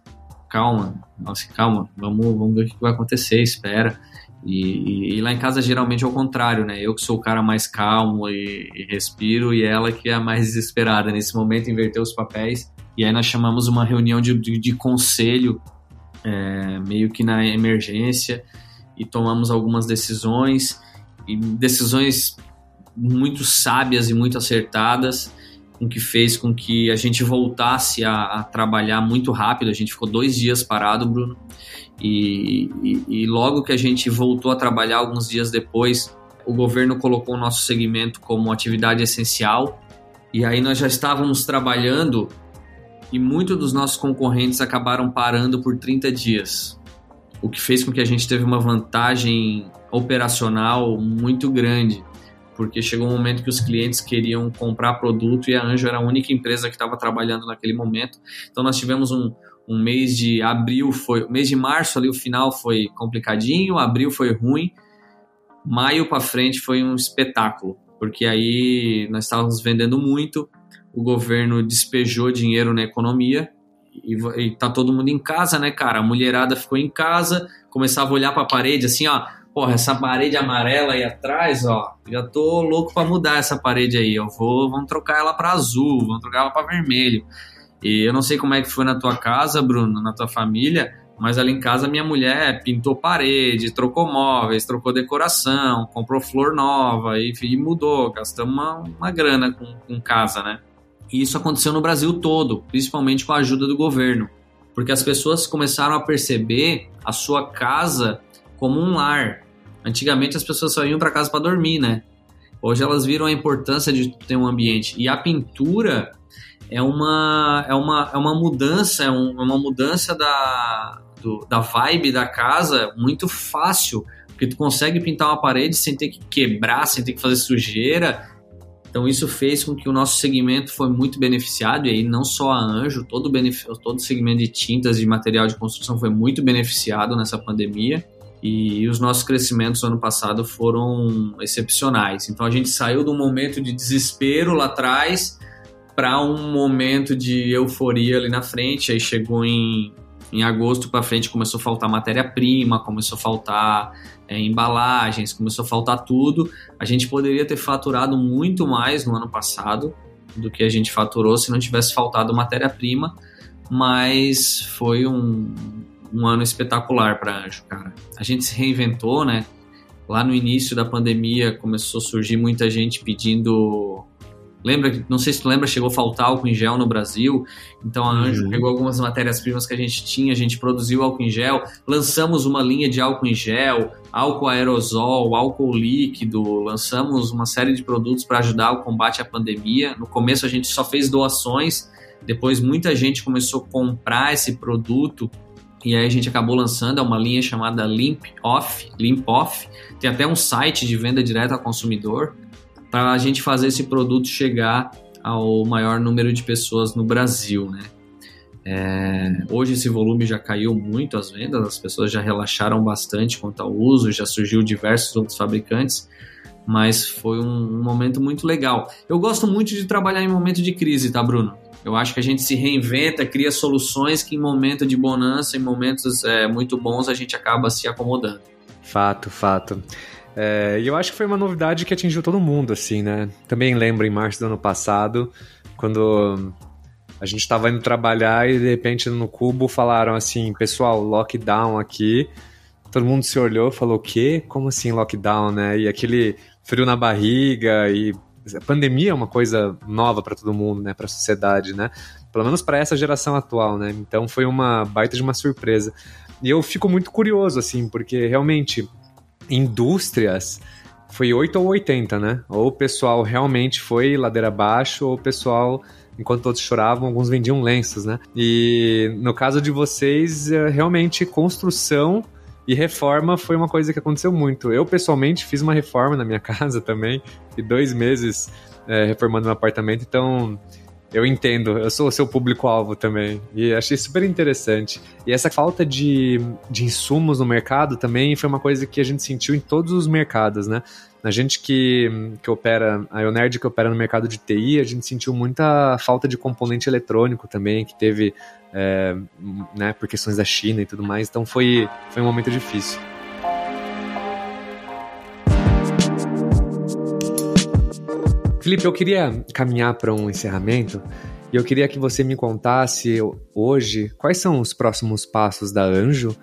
calma, nossa, calma, vamos, vamos ver o que vai acontecer, espera. E, e, e, lá em casa geralmente é o contrário, né? Eu que sou o cara mais calmo e, e, respiro, e ela que é a mais desesperada. Nesse momento, inverteu os papéis. E aí nós chamamos uma reunião de, de, de conselho, é, meio que na emergência, e tomamos algumas decisões, e decisões muito sábias e muito acertadas, com que fez com que a gente voltasse a, a trabalhar muito rápido. A gente ficou dois dias parado, Bruno e, e, e logo que a gente voltou a trabalhar, alguns dias depois, o governo colocou o nosso segmento como atividade essencial. E aí nós já estávamos trabalhando e muitos dos nossos concorrentes acabaram parando por 30 dias, o que fez com que a gente teve uma vantagem operacional muito grande, porque chegou um momento que os clientes queriam comprar produto e a Anjo era a única empresa que estava trabalhando naquele momento. Então nós tivemos um, um mês de abril foi, mês de março ali o final foi complicadinho, abril foi ruim, maio para frente foi um espetáculo, porque aí nós estávamos vendendo muito, o governo despejou dinheiro na economia e, e tá todo mundo em casa, né, cara? A mulherada ficou em casa, começava a olhar para a parede assim, ó, porra, essa parede amarela aí atrás, ó, já tô louco para mudar essa parede aí, eu vou, vamos trocar ela para azul, vamos trocar ela para vermelho. E eu não sei como é que foi na tua casa, Bruno, na tua família, mas ali em casa minha mulher pintou parede, trocou móveis, trocou decoração, comprou flor nova e, e mudou, gastamos uma, uma grana com, com casa, né? E isso aconteceu no Brasil todo, principalmente com a ajuda do governo, porque as pessoas começaram a perceber a sua casa como um lar. Antigamente as pessoas só iam para casa para dormir, né? Hoje elas viram a importância de ter um ambiente. E a pintura é uma, é uma, é uma mudança, é, um, é uma mudança da, do, da vibe da casa muito fácil, porque tu consegue pintar uma parede sem ter que quebrar, sem ter que fazer sujeira. Então isso fez com que o nosso segmento foi muito beneficiado, e aí não só a Anjo, todo, todo o segmento de tintas e material de construção foi muito beneficiado nessa pandemia. E os nossos crescimentos no ano passado foram excepcionais. Então a gente saiu de um momento de desespero lá atrás para um momento de euforia ali na frente. Aí chegou em, em agosto para frente, começou a faltar matéria-prima, começou a faltar é, embalagens, começou a faltar tudo. A gente poderia ter faturado muito mais no ano passado do que a gente faturou se não tivesse faltado matéria-prima, mas foi um, um ano espetacular para Anjo, cara. A gente se reinventou, né? Lá no início da pandemia começou a surgir muita gente pedindo Lembra, não sei se tu lembra, chegou a faltar álcool em gel no Brasil, então a Anjo uhum. pegou algumas matérias-primas que a gente tinha, a gente produziu álcool em gel, lançamos uma linha de álcool em gel, álcool aerosol, álcool líquido, lançamos uma série de produtos para ajudar o combate à pandemia. No começo a gente só fez doações, depois muita gente começou a comprar esse produto e aí a gente acabou lançando uma linha chamada Limp Off, Limp Off. Tem até um site de venda direta ao consumidor para a gente fazer esse produto chegar ao maior número de pessoas no Brasil, né? É, hoje esse volume já caiu muito as vendas, as pessoas já relaxaram bastante quanto ao uso, já surgiu diversos outros fabricantes, mas foi um, um momento muito legal. Eu gosto muito de trabalhar em momento de crise, tá, Bruno? Eu acho que a gente se reinventa, cria soluções que em momento de bonança, em momentos é, muito bons, a gente acaba se acomodando. Fato, fato. É, e eu acho que foi uma novidade que atingiu todo mundo, assim, né? Também lembro em março do ano passado, quando a gente estava indo trabalhar e de repente no cubo falaram assim, pessoal, lockdown aqui. Todo mundo se olhou falou, o quê? Como assim lockdown, né? E aquele frio na barriga e a pandemia é uma coisa nova para todo mundo, né, para a sociedade, né? Pelo menos para essa geração atual, né? Então foi uma baita de uma surpresa. E eu fico muito curioso assim, porque realmente indústrias foi 8 ou 80, né? Ou o pessoal realmente foi ladeira abaixo, ou o pessoal enquanto todos choravam, alguns vendiam lenços, né? E no caso de vocês, é, realmente construção e reforma foi uma coisa que aconteceu muito. Eu, pessoalmente, fiz uma reforma na minha casa também, e dois meses é, reformando meu apartamento, então eu entendo, eu sou o seu público-alvo também. E achei super interessante. E essa falta de, de insumos no mercado também foi uma coisa que a gente sentiu em todos os mercados, né? A gente que, que opera, a Ionerd que opera no mercado de TI, a gente sentiu muita falta de componente eletrônico também, que teve, é, né, por questões da China e tudo mais. Então foi, foi um momento difícil. Felipe, eu queria caminhar para um encerramento e eu queria que você me contasse hoje quais são os próximos passos da Anjo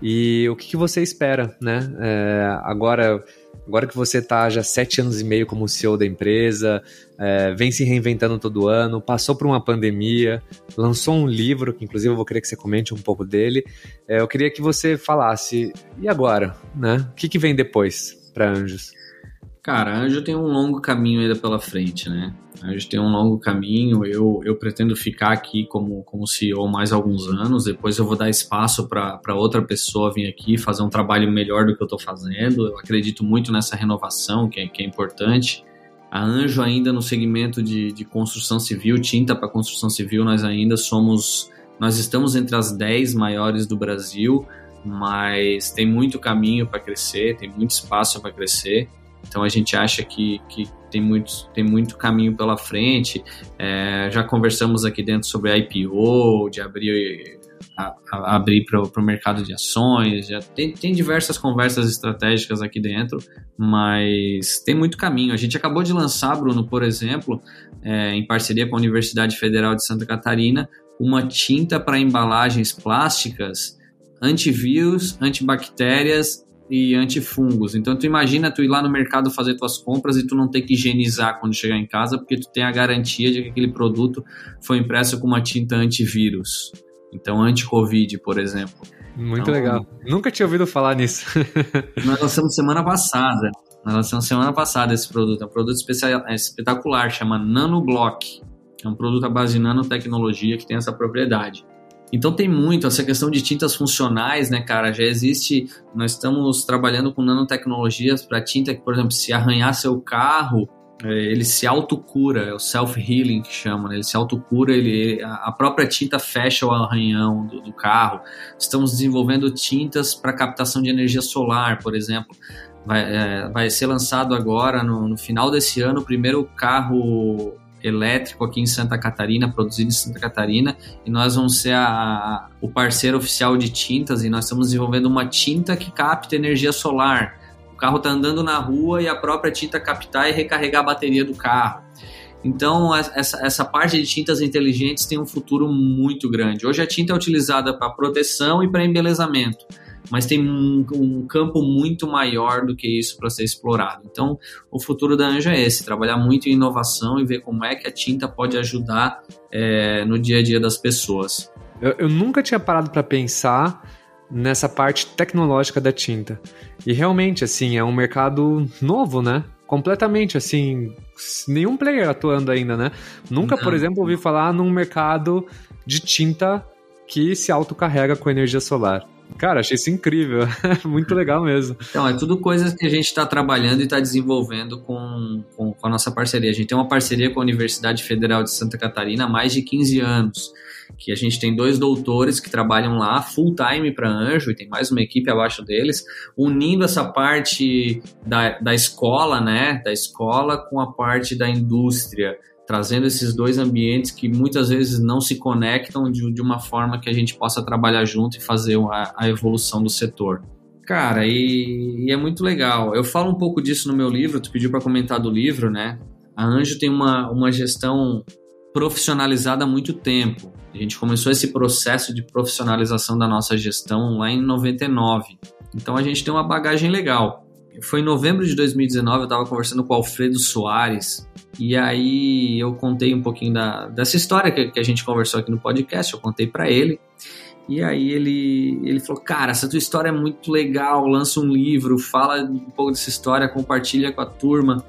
e o que, que você espera, né? É, agora Agora que você está já sete anos e meio como CEO da empresa, é, vem se reinventando todo ano, passou por uma pandemia, lançou um livro, que inclusive eu vou querer que você comente um pouco dele. É, eu queria que você falasse, e agora? Né? O que, que vem depois para Anjos? Cara, Anjo tem um longo caminho ainda pela frente, né? A gente tem um longo caminho. Eu, eu pretendo ficar aqui como, como CEO mais alguns anos. Depois eu vou dar espaço para outra pessoa vir aqui fazer um trabalho melhor do que eu estou fazendo. Eu acredito muito nessa renovação, que é, que é importante. A Anjo, ainda no segmento de, de construção civil, tinta para construção civil, nós ainda somos. Nós estamos entre as 10 maiores do Brasil, mas tem muito caminho para crescer, tem muito espaço para crescer. Então a gente acha que, que tem, muito, tem muito caminho pela frente. É, já conversamos aqui dentro sobre IPO, de abrir abrir para o mercado de ações, já tem, tem diversas conversas estratégicas aqui dentro, mas tem muito caminho. A gente acabou de lançar, Bruno, por exemplo, é, em parceria com a Universidade Federal de Santa Catarina, uma tinta para embalagens plásticas antivírus, antibactérias e antifungos. Então tu imagina tu ir lá no mercado fazer tuas compras e tu não ter que higienizar quando chegar em casa, porque tu tem a garantia de que aquele produto foi impresso com uma tinta antivírus. Então anti-covid, por exemplo. Muito então, legal. Nunca tinha ouvido falar nisso. nós lançamos semana passada. Nós lançamos semana passada esse produto. É um produto especial, é espetacular, chama Nanoblock. É um produto à base de nanotecnologia que tem essa propriedade. Então tem muito essa questão de tintas funcionais, né, cara? Já existe, nós estamos trabalhando com nanotecnologias para tinta que, por exemplo, se arranhar seu carro, é, ele se autocura, é o self-healing que chama, né? ele se autocura, ele, a própria tinta fecha o arranhão do, do carro. Estamos desenvolvendo tintas para captação de energia solar, por exemplo. Vai, é, vai ser lançado agora, no, no final desse ano, o primeiro carro elétrico aqui em Santa Catarina, produzido em Santa Catarina, e nós vamos ser a, a, o parceiro oficial de tintas e nós estamos desenvolvendo uma tinta que capta energia solar. O carro está andando na rua e a própria tinta captar e recarregar a bateria do carro. Então, essa, essa parte de tintas inteligentes tem um futuro muito grande. Hoje a tinta é utilizada para proteção e para embelezamento mas tem um, um campo muito maior do que isso para ser explorado. Então, o futuro da Anja é esse: trabalhar muito em inovação e ver como é que a tinta pode ajudar é, no dia a dia das pessoas. Eu, eu nunca tinha parado para pensar nessa parte tecnológica da tinta. E realmente, assim, é um mercado novo, né? Completamente, assim, nenhum player atuando ainda, né? Nunca, Não. por exemplo, ouvi falar num mercado de tinta que se autocarrega com energia solar. Cara, achei isso incrível. Muito legal mesmo. Então, é tudo coisas que a gente está trabalhando e está desenvolvendo com, com, com, a nossa parceria. A gente tem uma parceria com a Universidade Federal de Santa Catarina há mais de 15 anos. Que a gente tem dois doutores que trabalham lá full time para Anjo e tem mais uma equipe abaixo deles, unindo essa parte da, da escola, né? Da escola com a parte da indústria trazendo esses dois ambientes que muitas vezes não se conectam de, de uma forma que a gente possa trabalhar junto e fazer a, a evolução do setor. Cara, e, e, é muito legal. Eu falo um pouco disso no meu livro, tu pediu para comentar do livro, né? A Anjo tem uma, uma gestão profissionalizada há muito tempo. A gente começou esse processo de profissionalização da nossa gestão lá em 99. Então a gente tem uma bagagem legal. Foi em novembro de 2019, eu estava conversando com o Alfredo Soares, e aí eu contei um pouquinho da, dessa história que, que a gente conversou aqui no podcast, eu contei para ele. E aí ele, ele falou, cara, essa tua história é muito legal, lança um livro, fala um pouco dessa história, compartilha com a turma.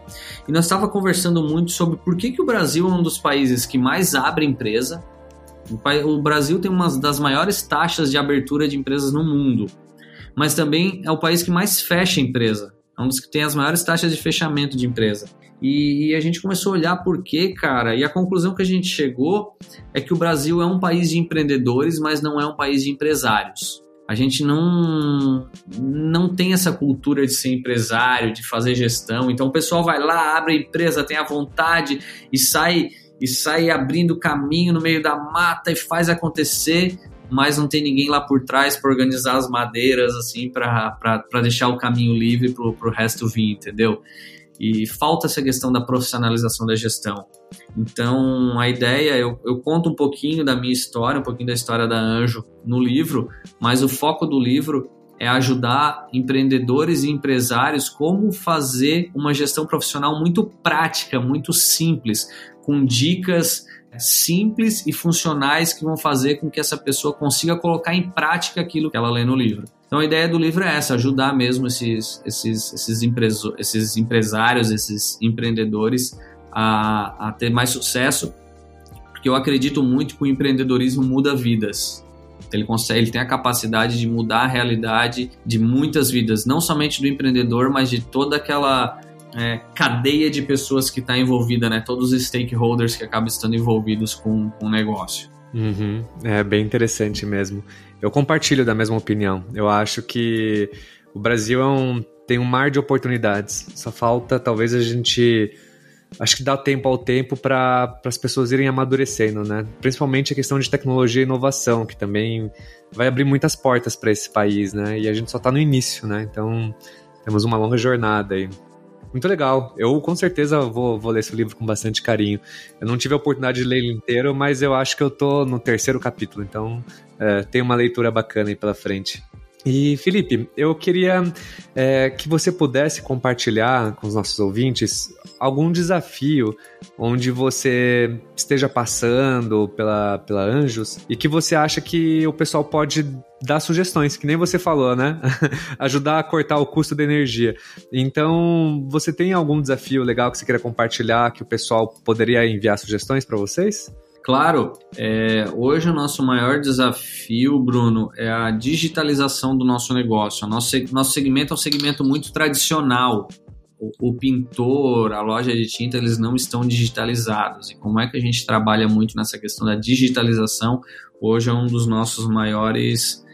E nós estava conversando muito sobre por que, que o Brasil é um dos países que mais abre empresa. O Brasil tem uma das maiores taxas de abertura de empresas no mundo, mas também é o país que mais fecha empresa. É um dos que tem as maiores taxas de fechamento de empresa. E, e, a gente começou a olhar por quê, cara, e a conclusão que a gente chegou é que o Brasil é um país de empreendedores, mas não é um país de empresários. A gente não, não tem essa cultura de ser empresário, de fazer gestão. Então o pessoal vai lá, abre a empresa, tem a vontade e sai e sai abrindo caminho no meio da mata e faz acontecer, mas não tem ninguém lá por trás para organizar as madeiras assim para deixar o caminho livre para o resto vir, entendeu? e falta essa questão da profissionalização da gestão. Então, a ideia, eu, eu, conto um pouquinho da minha história, um pouquinho da história da Anjo no livro, mas o foco do livro é ajudar empreendedores e empresários como fazer uma gestão profissional muito prática, muito simples, com dicas simples e funcionais que vão fazer com que essa pessoa consiga colocar em prática aquilo que ela lê no livro. Então a ideia do livro é essa, ajudar mesmo esses, esses, esses, empreso, esses empresários, esses empreendedores a, a ter mais sucesso, porque eu acredito muito que o empreendedorismo muda vidas. Ele consegue, ele tem a capacidade de mudar a realidade de muitas vidas, não somente do empreendedor, mas de toda aquela é, cadeia de pessoas que está envolvida, né? Todos os stakeholders que acabam estando envolvidos com, o negócio. Uhum. É bem interessante mesmo. Eu compartilho da mesma opinião. Eu acho que o Brasil é um, tem um mar de oportunidades. Só falta talvez a gente acho que dá tempo ao tempo para as pessoas irem amadurecendo, né? Principalmente a questão de tecnologia e inovação, que também vai abrir muitas portas para esse país, né? E a gente só está no início, né? Então temos uma longa jornada aí. Muito legal. Eu com certeza vou, vou ler esse livro com bastante carinho. Eu não tive a oportunidade de ler ele inteiro, mas eu acho que eu tô no terceiro capítulo, então é, tem uma leitura bacana aí pela frente. E Felipe, eu queria é, que você pudesse compartilhar com os nossos ouvintes algum desafio onde você esteja passando pela, pela Anjos e que você acha que o pessoal pode dar sugestões, que nem você falou, né? Ajudar a cortar o custo da energia. Então, você tem algum desafio legal que você queira compartilhar que o pessoal poderia enviar sugestões para vocês? Claro, é, hoje o nosso maior desafio, Bruno, é a digitalização do nosso negócio. Nosso, nosso segmento é um segmento muito tradicional. O, pintor, a loja de tinta, eles não estão digitalizados. E como é que a gente trabalha muito nessa questão da digitalização? Hoje é um dos nossos maiores,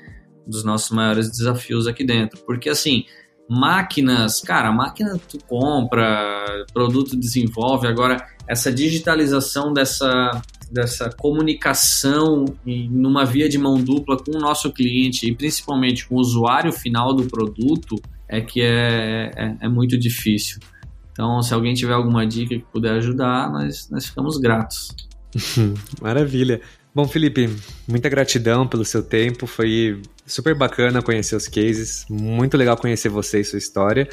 dos nossos maiores desafios aqui dentro. Porque assim, máquinas, cara, máquina tu compra, produto desenvolve. Agora, essa digitalização dessa dessa comunicação numa via de mão dupla com o nosso cliente e principalmente com o usuário final do produto é que é, é, é muito difícil. Então, se alguém tiver alguma dica que puder ajudar, nós, nós ficamos gratos. Maravilha. Bom, Felipe, muita gratidão pelo seu tempo. Foi super bacana conhecer os cases. Muito legal conhecer você e sua história.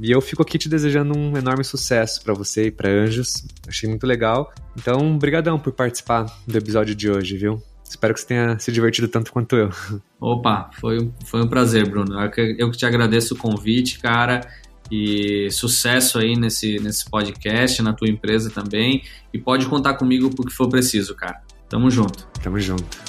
E eu fico aqui te desejando um enorme sucesso para você e para Anjos. Achei muito legal. Então, brigadão por participar do episódio de hoje, viu? Espero que você tenha se divertido tanto quanto eu. Opa, foi, foi um prazer, Bruno. Eu que te agradeço o convite, cara. E sucesso aí nesse, nesse podcast, na tua empresa também. E pode contar comigo porque for preciso, cara. Tamo junto. Tamo junto.